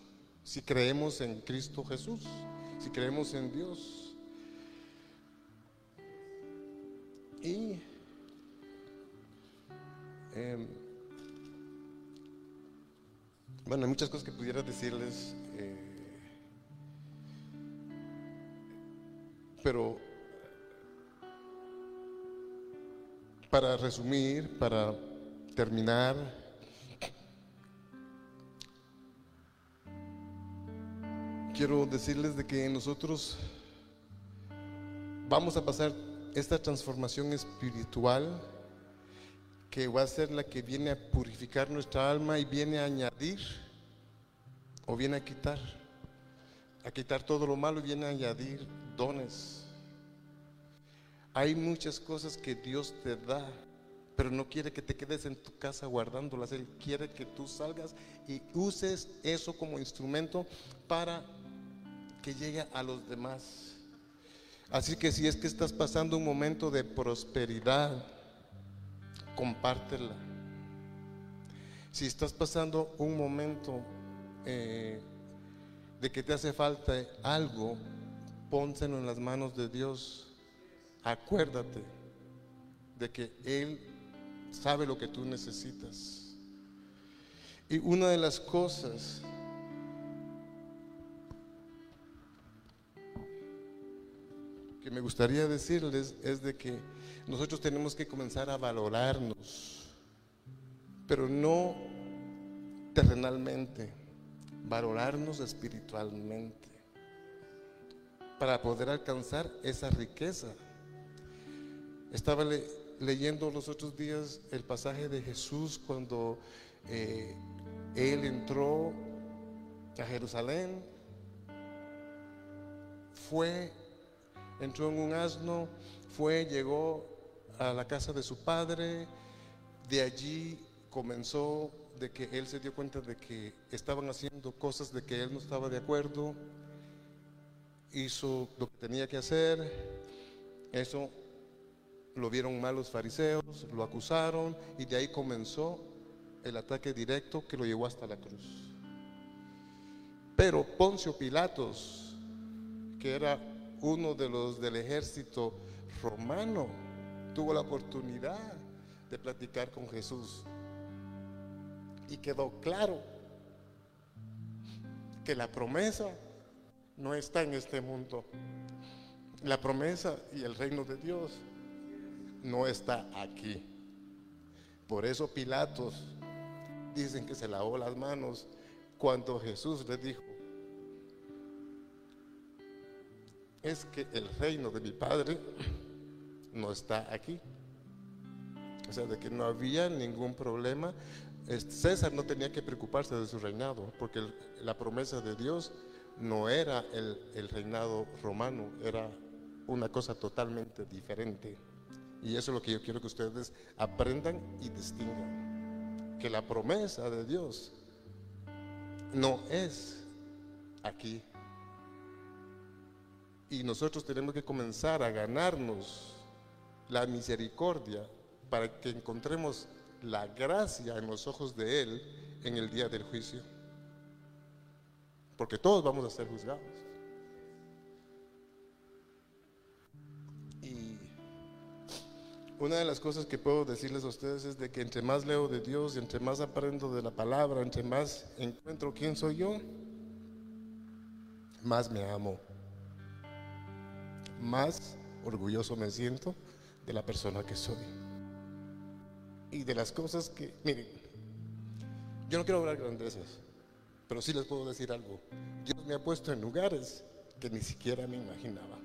Si creemos en Cristo Jesús, si creemos en Dios. Y em, bueno, hay muchas cosas que pudiera decirles, eh, pero para resumir, para terminar, quiero decirles de que nosotros vamos a pasar esta transformación espiritual que va a ser la que viene a purificar nuestra alma y viene a añadir o viene a quitar, a quitar todo lo malo y viene a añadir dones. Hay muchas cosas que Dios te da, pero no quiere que te quedes en tu casa guardándolas. Él quiere que tú salgas y uses eso como instrumento para que llegue a los demás. Así que si es que estás pasando un momento de prosperidad, compártela. Si estás pasando un momento eh, de que te hace falta algo, pónselo en las manos de Dios. Acuérdate de que Él sabe lo que tú necesitas. Y una de las cosas que me gustaría decirles es de que nosotros tenemos que comenzar a valorarnos, pero no terrenalmente, valorarnos espiritualmente para poder alcanzar esa riqueza. Estaba leyendo los otros días el pasaje de Jesús cuando eh, él entró a Jerusalén, fue, entró en un asno, fue, llegó a la casa de su padre, de allí comenzó de que él se dio cuenta de que estaban haciendo cosas de que él no estaba de acuerdo, hizo lo que tenía que hacer, eso lo vieron mal los fariseos, lo acusaron y de ahí comenzó el ataque directo que lo llevó hasta la cruz. Pero Poncio Pilatos, que era uno de los del ejército romano, tuvo la oportunidad de platicar con Jesús. Y quedó claro que la promesa no está en este mundo. La promesa y el reino de Dios no está aquí. Por eso Pilatos dicen que se lavó las manos cuando Jesús le dijo, es que el reino de mi Padre no está aquí. O sea, de que no había ningún problema. César no tenía que preocuparse de su reinado, porque la promesa de Dios no era el, el reinado romano, era una cosa totalmente diferente. Y eso es lo que yo quiero que ustedes aprendan y distingan. Que la promesa de Dios no es aquí. Y nosotros tenemos que comenzar a ganarnos la misericordia para que encontremos la gracia en los ojos de Él en el día del juicio. Porque todos vamos a ser juzgados. Y una de las cosas que puedo decirles a ustedes es de que entre más leo de Dios entre más aprendo de la palabra, entre más encuentro quién soy yo, más me amo, más orgulloso me siento de la persona que soy. Y de las cosas que, miren, yo no quiero hablar grandezas, pero sí les puedo decir algo. Dios me ha puesto en lugares que ni siquiera me imaginaba.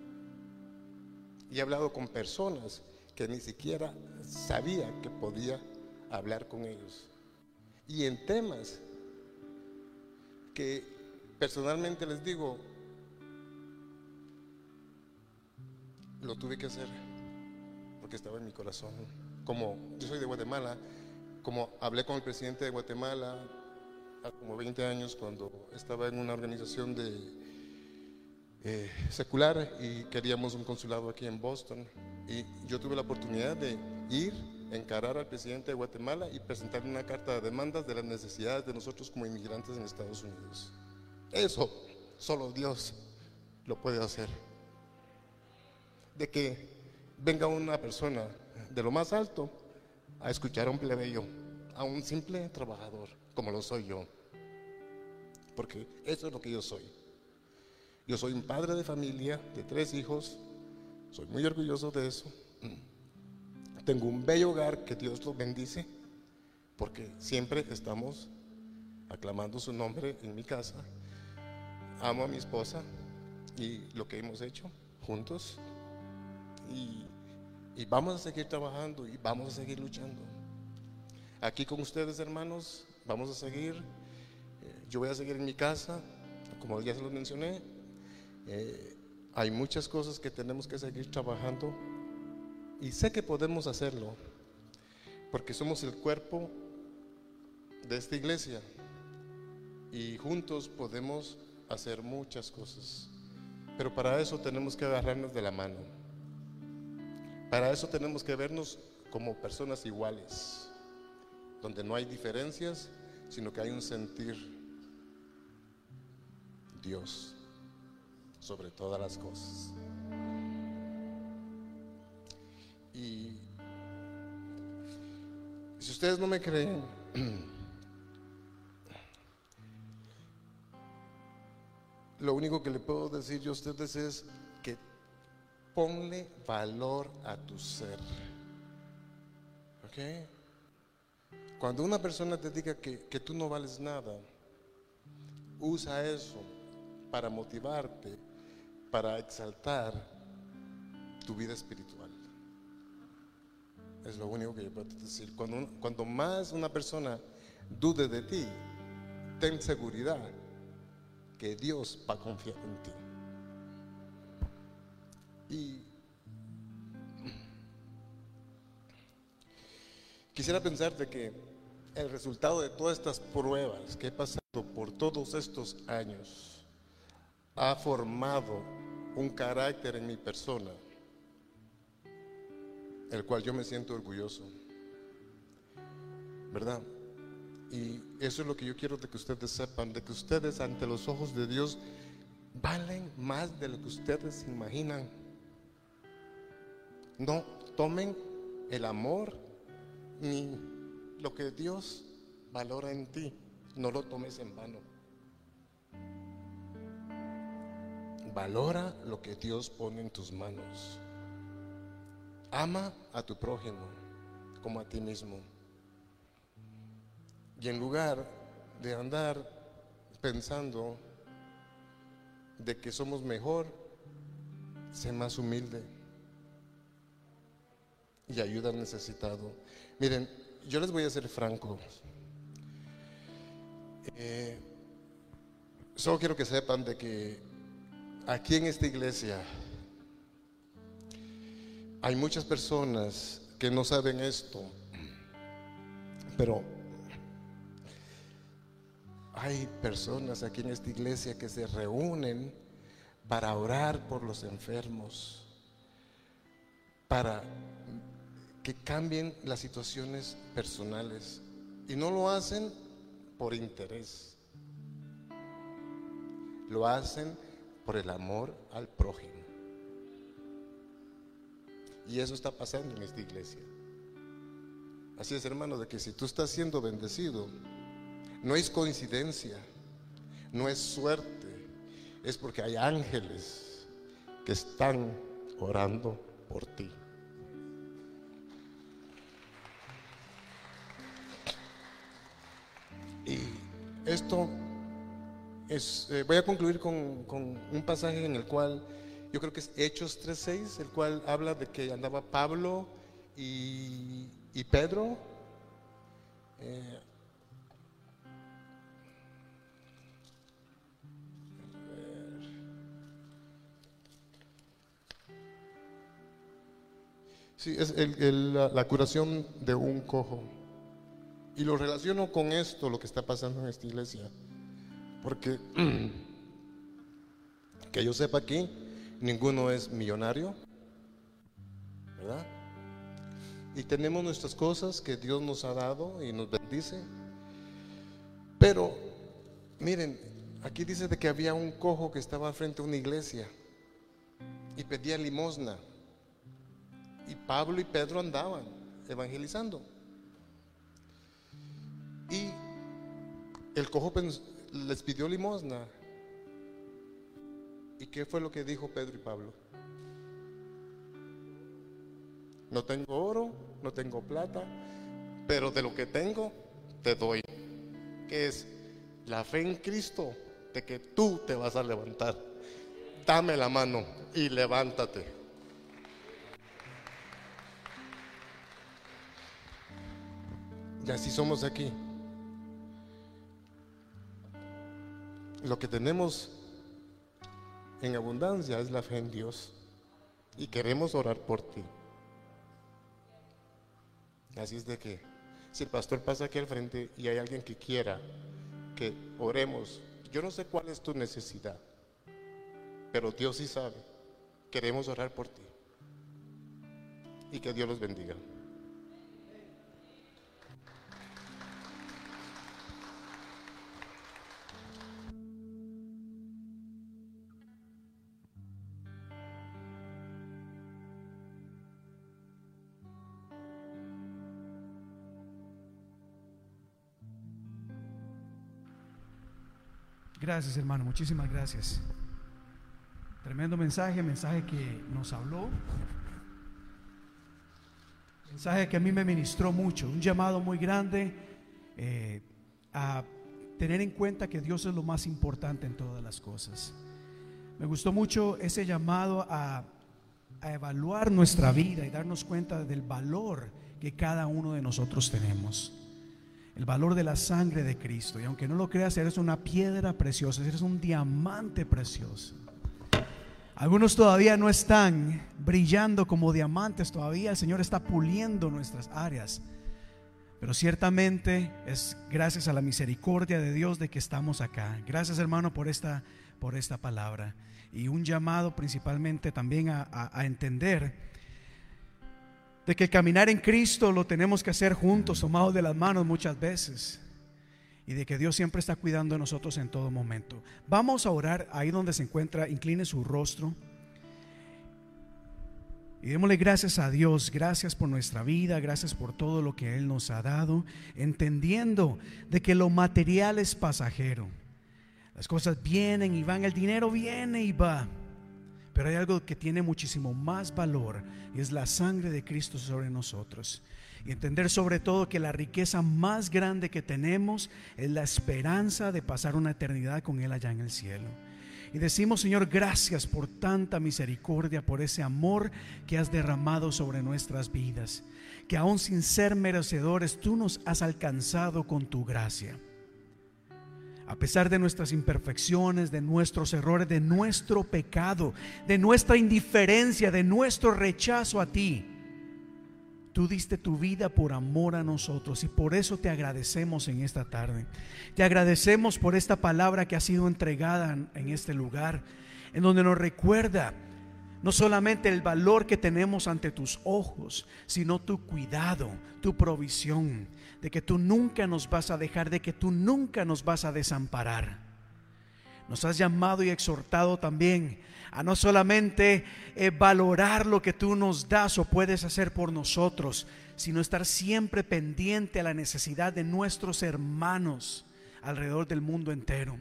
Y he hablado con personas que ni siquiera sabía que podía hablar con ellos. Y en temas que personalmente les digo, lo tuve que hacer porque estaba en mi corazón. Como yo soy de Guatemala, como hablé con el presidente de Guatemala hace como 20 años cuando estaba en una organización de eh, secular y queríamos un consulado aquí en Boston y yo tuve la oportunidad de ir encarar al presidente de Guatemala y presentar una carta de demandas de las necesidades de nosotros como inmigrantes en Estados Unidos. Eso solo Dios lo puede hacer. De que venga una persona de lo más alto a escuchar a un plebeyo, a un simple trabajador, como lo soy yo. Porque eso es lo que yo soy. Yo soy un padre de familia de tres hijos, soy muy orgulloso de eso. Tengo un bello hogar que Dios lo bendice, porque siempre estamos aclamando su nombre en mi casa. amo a mi esposa y lo que hemos hecho juntos. Y, vamos a seguir trabajando y vamos a seguir luchando. Aquí con ustedes, hermanos, vamos a seguir. Eh, yo voy a seguir en mi casa, como ya se lo mencioné. Eh, hay muchas cosas que tenemos que seguir trabajando y sé que podemos hacerlo porque somos el cuerpo de esta iglesia y juntos podemos hacer muchas cosas. Pero para eso tenemos que agarrarnos de la mano. Para eso tenemos que vernos como personas iguales, donde no hay diferencias, sino que hay un sentir Dios sobre todas las cosas. Y si ustedes no me creen, *clears throat* lo único que le puedo decir yo a ustedes es ponle valor a tu ser. ¿Ok? Cuando una persona te diga que, que tú no vales nada, usa eso para motivarte, para exaltar tu vida espiritual. Es lo único que yo puedo decir. Cuando, cuando más una persona dude de ti, ten seguridad que Dios va a confiar en ti. Y quisiera pensar que el resultado de todas estas pruebas que he pasado por todos estos años ha formado un carácter en mi persona, el cual yo me siento orgulloso. ¿Verdad? Y eso es lo que yo quiero de que ustedes sepan, de que ustedes ante los ojos de Dios valen más de lo que ustedes imaginan. No tomen el amor ni lo que Dios valora en ti, no lo tomes en vano. Valora lo que Dios pone en tus manos. Ama a tu prójimo como a ti mismo. Y en lugar de andar pensando de que somos mejor, sé más humilde y ayuda necesitado. Miren, yo les voy a ser franco. Eh, solo quiero que sepan de que aquí en esta iglesia hay muchas personas que no saben esto, pero hay personas aquí en esta iglesia que se reúnen para orar por los enfermos, para que cambien las situaciones personales. Y no lo hacen por interés, lo hacen por el amor al prójimo. Y eso está pasando en esta iglesia. Así es, hermano, de que si tú estás siendo bendecido, no es coincidencia, no es suerte, es porque hay ángeles que están orando por ti. Esto es, eh, voy a concluir con, con un pasaje en el cual yo creo que es Hechos 3.6, el cual habla de que andaba Pablo y, y Pedro. eh, Sí, es el- el- la, la curación de un cojo. Y lo relaciono con esto, lo que está pasando en esta iglesia. Porque, *clears throat* que yo sepa aquí, ninguno es millonario, ¿verdad? Y tenemos nuestras cosas que Dios nos ha dado y nos bendice. Pero, miren, aquí dice de que había un cojo que estaba frente a una iglesia y pedía limosna. Y Pablo y Pedro andaban evangelizando. Y el cojo les pidió limosna. ¿Y qué fue lo que dijo Pedro y Pablo? No tengo oro, no tengo plata, pero de lo que tengo te doy. Que es la fe en Cristo de que tú te vas a levantar. Dame la mano y levántate. Y así somos aquí. Lo que tenemos en abundancia es la fe en Dios. Y queremos orar por ti. Así es de que si el pastor pasa aquí al frente y hay alguien que quiera que oremos, yo no sé cuál es tu necesidad, pero Dios sí sabe. Queremos orar por ti. Y que Dios los bendiga. Gracias, hermano. Muchísimas gracias. Tremendo mensaje, mensaje que nos habló. Mensaje que a mí me ministró mucho. Un llamado muy grande eh, a tener en cuenta que Dios es lo más importante en todas las cosas. Me gustó mucho ese llamado a, a evaluar nuestra vida y darnos cuenta del valor que cada uno de nosotros tenemos el valor de la sangre de Cristo. Y aunque no lo creas, eres una piedra preciosa, eres un diamante precioso. Algunos todavía no están brillando como diamantes, todavía el Señor está puliendo nuestras áreas. Pero ciertamente es gracias a la misericordia de Dios de que estamos acá. Gracias hermano por esta, por esta palabra. Y un llamado principalmente también a, a entender de que caminar en Cristo lo tenemos que hacer juntos, tomados de las manos muchas veces. Y de que Dios siempre está cuidando de nosotros en todo momento. Vamos a orar ahí donde se encuentra, incline su rostro. Y démosle gracias a Dios, gracias por nuestra vida, gracias por todo lo que Él nos ha dado, entendiendo de que lo material es pasajero. Las cosas vienen y van, el dinero viene y va. Pero hay algo que tiene muchísimo más valor y es la sangre de Cristo sobre nosotros. Y entender sobre todo que la riqueza más grande que tenemos es la esperanza de pasar una eternidad con Él allá en el cielo. Y decimos, Señor, gracias por tanta misericordia, por ese amor que has derramado sobre nuestras vidas, que aún sin ser merecedores, tú nos has alcanzado con tu gracia a pesar de nuestras imperfecciones, de nuestros errores, de nuestro pecado, de nuestra indiferencia, de nuestro rechazo a ti. Tú diste tu vida por amor a nosotros y por eso te agradecemos en esta tarde. Te agradecemos por esta palabra que ha sido entregada en este lugar, en donde nos recuerda no solamente el valor que tenemos ante tus ojos, sino tu cuidado, tu provisión, de que tú nunca nos vas a dejar, de que tú nunca nos vas a desamparar. Nos has llamado y exhortado también a no solamente eh, valorar lo que tú nos das o puedes hacer por nosotros, sino estar siempre pendiente a la necesidad de nuestros hermanos alrededor del mundo entero.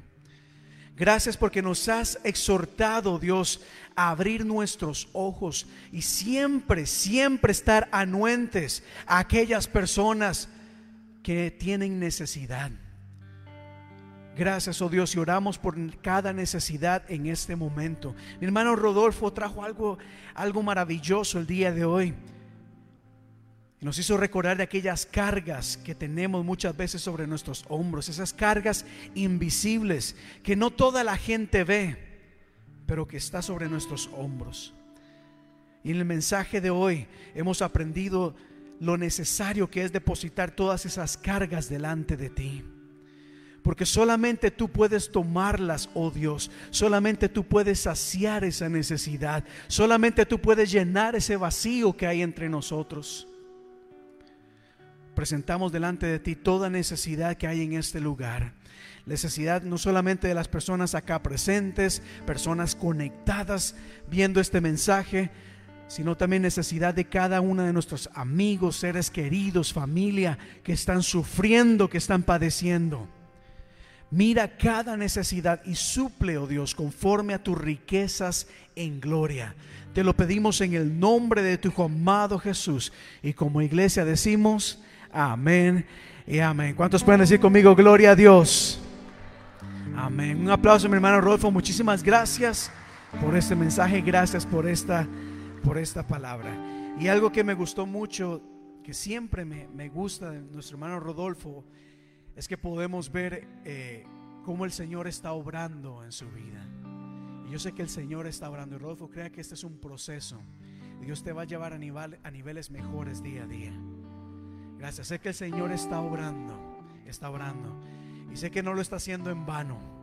Gracias porque nos has exhortado, Dios, a abrir nuestros ojos y siempre, siempre estar anuentes a aquellas personas que tienen necesidad. Gracias, oh Dios, y oramos por cada necesidad en este momento. Mi hermano Rodolfo trajo algo, algo maravilloso el día de hoy. Nos hizo recordar de aquellas cargas que tenemos muchas veces sobre nuestros hombros, esas cargas invisibles que no toda la gente ve, pero que está sobre nuestros hombros. Y en el mensaje de hoy hemos aprendido lo necesario que es depositar todas esas cargas delante de ti. Porque solamente tú puedes tomarlas, oh Dios. Solamente tú puedes saciar esa necesidad. Solamente tú puedes llenar ese vacío que hay entre nosotros. Presentamos delante de ti toda necesidad que hay en este lugar. Necesidad no solamente de las personas acá presentes, personas conectadas viendo este mensaje, sino también necesidad de cada uno de nuestros amigos, seres queridos, familia que están sufriendo, que están padeciendo. Mira cada necesidad y suple, oh Dios, conforme a tus riquezas en gloria. Te lo pedimos en el nombre de tu amado Jesús. Y como iglesia decimos, amén y amén. ¿Cuántos pueden decir conmigo, gloria a Dios? Amén. Un aplauso, mi hermano Rodolfo. Muchísimas gracias por este mensaje. Gracias por esta, por esta palabra. Y algo que me gustó mucho, que siempre me, me gusta de nuestro hermano Rodolfo, es que podemos ver eh, cómo el Señor está obrando en su vida. Y yo sé que el Señor está obrando. Y Rodolfo, crea que este es un proceso. Dios te va a llevar a, a niveles mejores día a día. Gracias. Sé que el Señor está obrando. Está obrando. Y sé que no lo está haciendo en vano.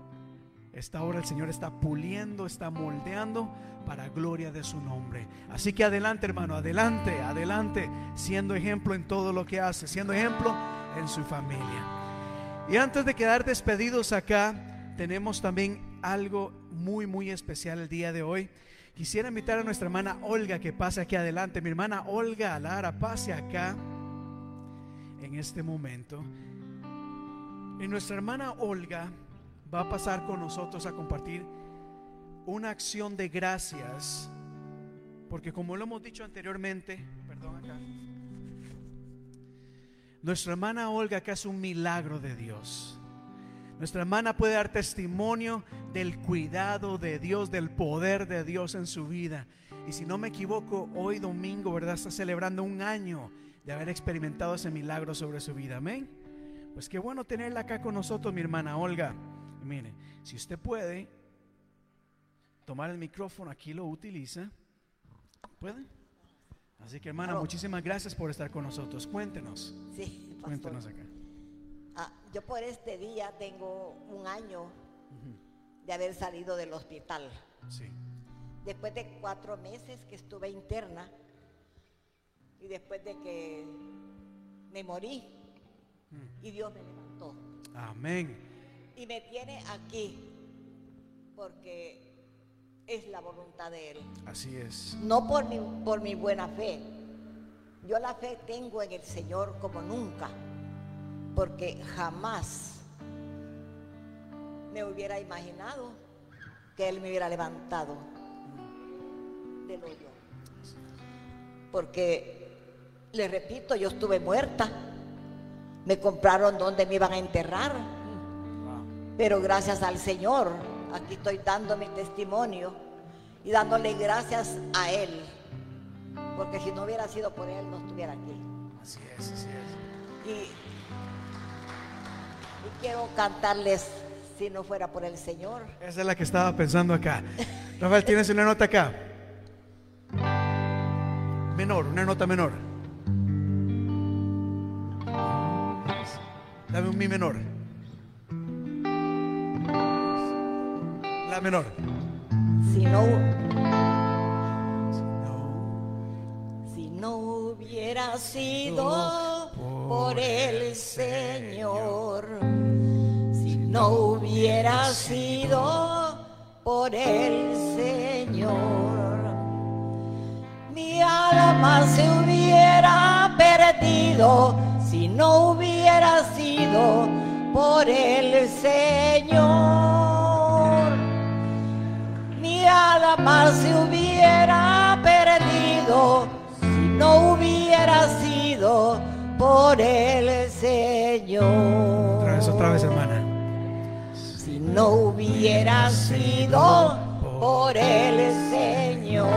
Esta hora el Señor está puliendo, está moldeando para gloria de su nombre. Así que adelante, hermano, adelante, adelante, siendo ejemplo en todo lo que hace, siendo ejemplo en su familia. Y antes de quedar despedidos acá, tenemos también algo muy, muy especial el día de hoy. Quisiera invitar a nuestra hermana Olga que pase aquí adelante. Mi hermana Olga Lara, pase acá en este momento. Y nuestra hermana Olga va a pasar con nosotros a compartir una acción de gracias, porque como lo hemos dicho anteriormente, perdón acá, nuestra hermana Olga que es un milagro de Dios. Nuestra hermana puede dar testimonio del cuidado de Dios, del poder de Dios en su vida. Y si no me equivoco, hoy domingo, ¿verdad? Está celebrando un año de haber experimentado ese milagro sobre su vida. Amén. Pues qué bueno tenerla acá con nosotros, mi hermana Olga. Mire, si usted puede tomar el micrófono, aquí lo utiliza. ¿Puede? Así que hermana, muchísimas gracias por estar con nosotros. Cuéntenos. Sí, Cuéntenos acá. Ah, yo por este día tengo un año de haber salido del hospital. Sí. Después de cuatro meses que estuve interna y después de que me morí y Dios me levantó. Amén. Y me tiene aquí porque es la voluntad de Él. Así es. No por mi, por mi buena fe. Yo la fe tengo en el Señor como nunca, porque jamás me hubiera imaginado que Él me hubiera levantado del hoyo. Porque, le repito, yo estuve muerta. Me compraron donde me iban a enterrar. Pero gracias al Señor, aquí estoy dando mi testimonio y dándole gracias a Él. Porque si no hubiera sido por Él, no estuviera aquí. Así es, así es. Y, y quiero cantarles si no fuera por el Señor. Esa es la que estaba pensando acá. Rafael, ¿tienes una nota acá? Menor, una nota menor. Dame un mi menor. La menor. Si no, si no hubiera sido por el Señor, si no hubiera sido por el Señor, mi alma se hubiera perdido si no hubiera sido por el Señor mi alma se hubiera perdido si no hubiera sido por el Señor. Otra vez, otra vez, hermana. Si no hubiera sido por el Señor.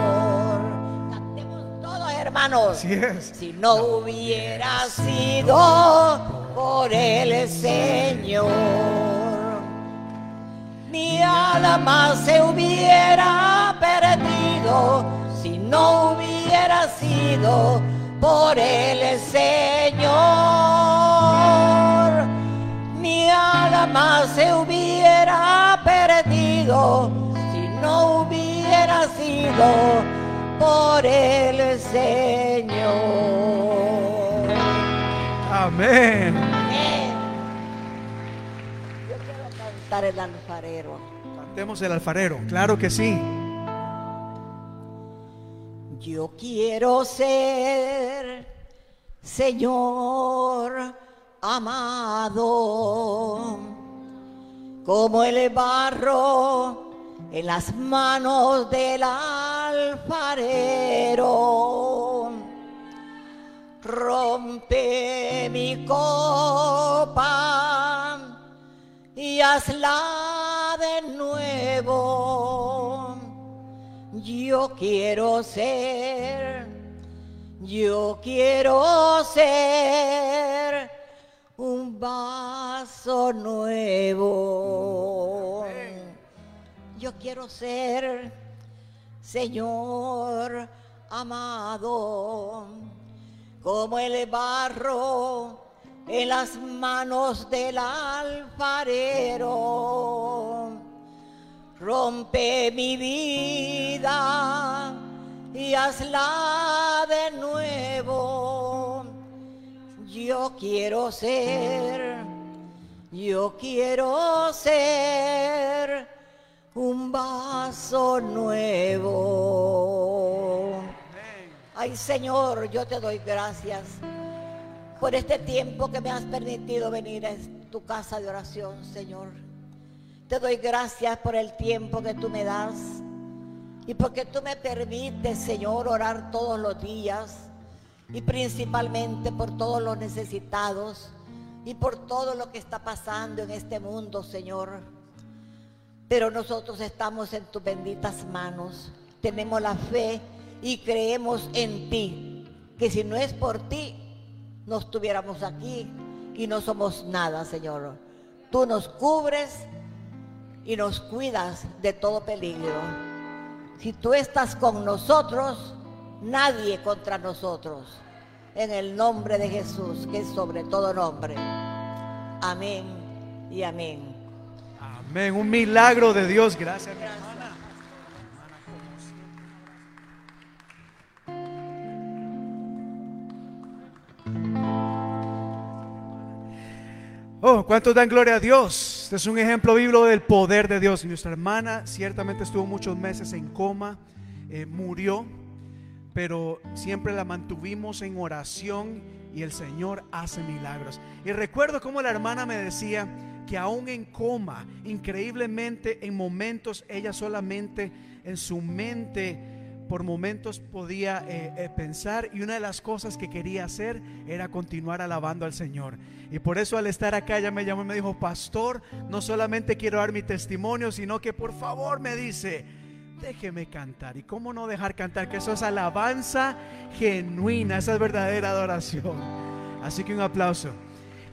Cantemos todos, hermanos. Así es. Si no hubiera sido por el Señor, mi alma se hubiera perdido si no hubiera sido por el Señor. Mi alma se hubiera perdido si no hubiera sido por el Señor. Amén. Cantar el alfarero. Cantemos el alfarero. Claro que sí. Yo quiero ser, Señor amado, como el barro en las manos del alfarero. Rompe mi copa y hazla de nuevo. Yo quiero ser, yo quiero ser un vaso nuevo. Yo quiero ser, Señor amado, como el barro en las manos del alfarero. Rompe mi vida y hazla de nuevo. Yo quiero ser, yo quiero ser un vaso nuevo. Ay Señor, yo te doy gracias por este tiempo que me has permitido venir a tu casa de oración, Señor. Te doy gracias por el tiempo que tú me das y porque tú me permites, Señor, orar todos los días y principalmente por todos los necesitados y por todo lo que está pasando en este mundo, Señor. Pero nosotros estamos en tus benditas manos, tenemos la fe y creemos en ti, que si no es por ti, no estuviéramos aquí y no somos nada, Señor. Tú nos cubres y nos cuidas de todo peligro. Si tú estás con nosotros, nadie contra nosotros. En el nombre de Jesús, que es sobre todo nombre. Amén y amén. Amén. Un milagro de Dios. Gracias, mi Oh, ¿cuántos dan gloria a Dios? Este es un ejemplo bíblico del poder de Dios. Nuestra hermana ciertamente estuvo muchos meses en coma, eh, murió, pero siempre la mantuvimos en oración y el Señor hace milagros. Y recuerdo cómo la hermana me decía que aún en coma, increíblemente en momentos ella solamente en su mente por momentos podía eh, eh, pensar y una de las cosas que quería hacer era continuar alabando al Señor. Y por eso al estar acá ella me llamó y me dijo, pastor, no solamente quiero dar mi testimonio, sino que por favor me dice, déjeme cantar. ¿Y cómo no dejar cantar? Que eso es alabanza genuina, esa es verdadera adoración. Así que un aplauso.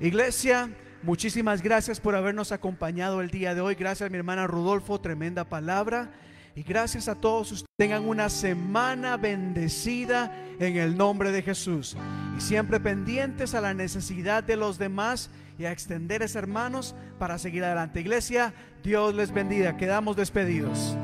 Iglesia, muchísimas gracias por habernos acompañado el día de hoy. Gracias mi hermana Rudolfo, tremenda palabra. Y gracias a todos ustedes. Tengan una semana bendecida en el nombre de Jesús. Y siempre pendientes a la necesidad de los demás y a extender a hermanos para seguir adelante. Iglesia, Dios les bendiga. Quedamos despedidos.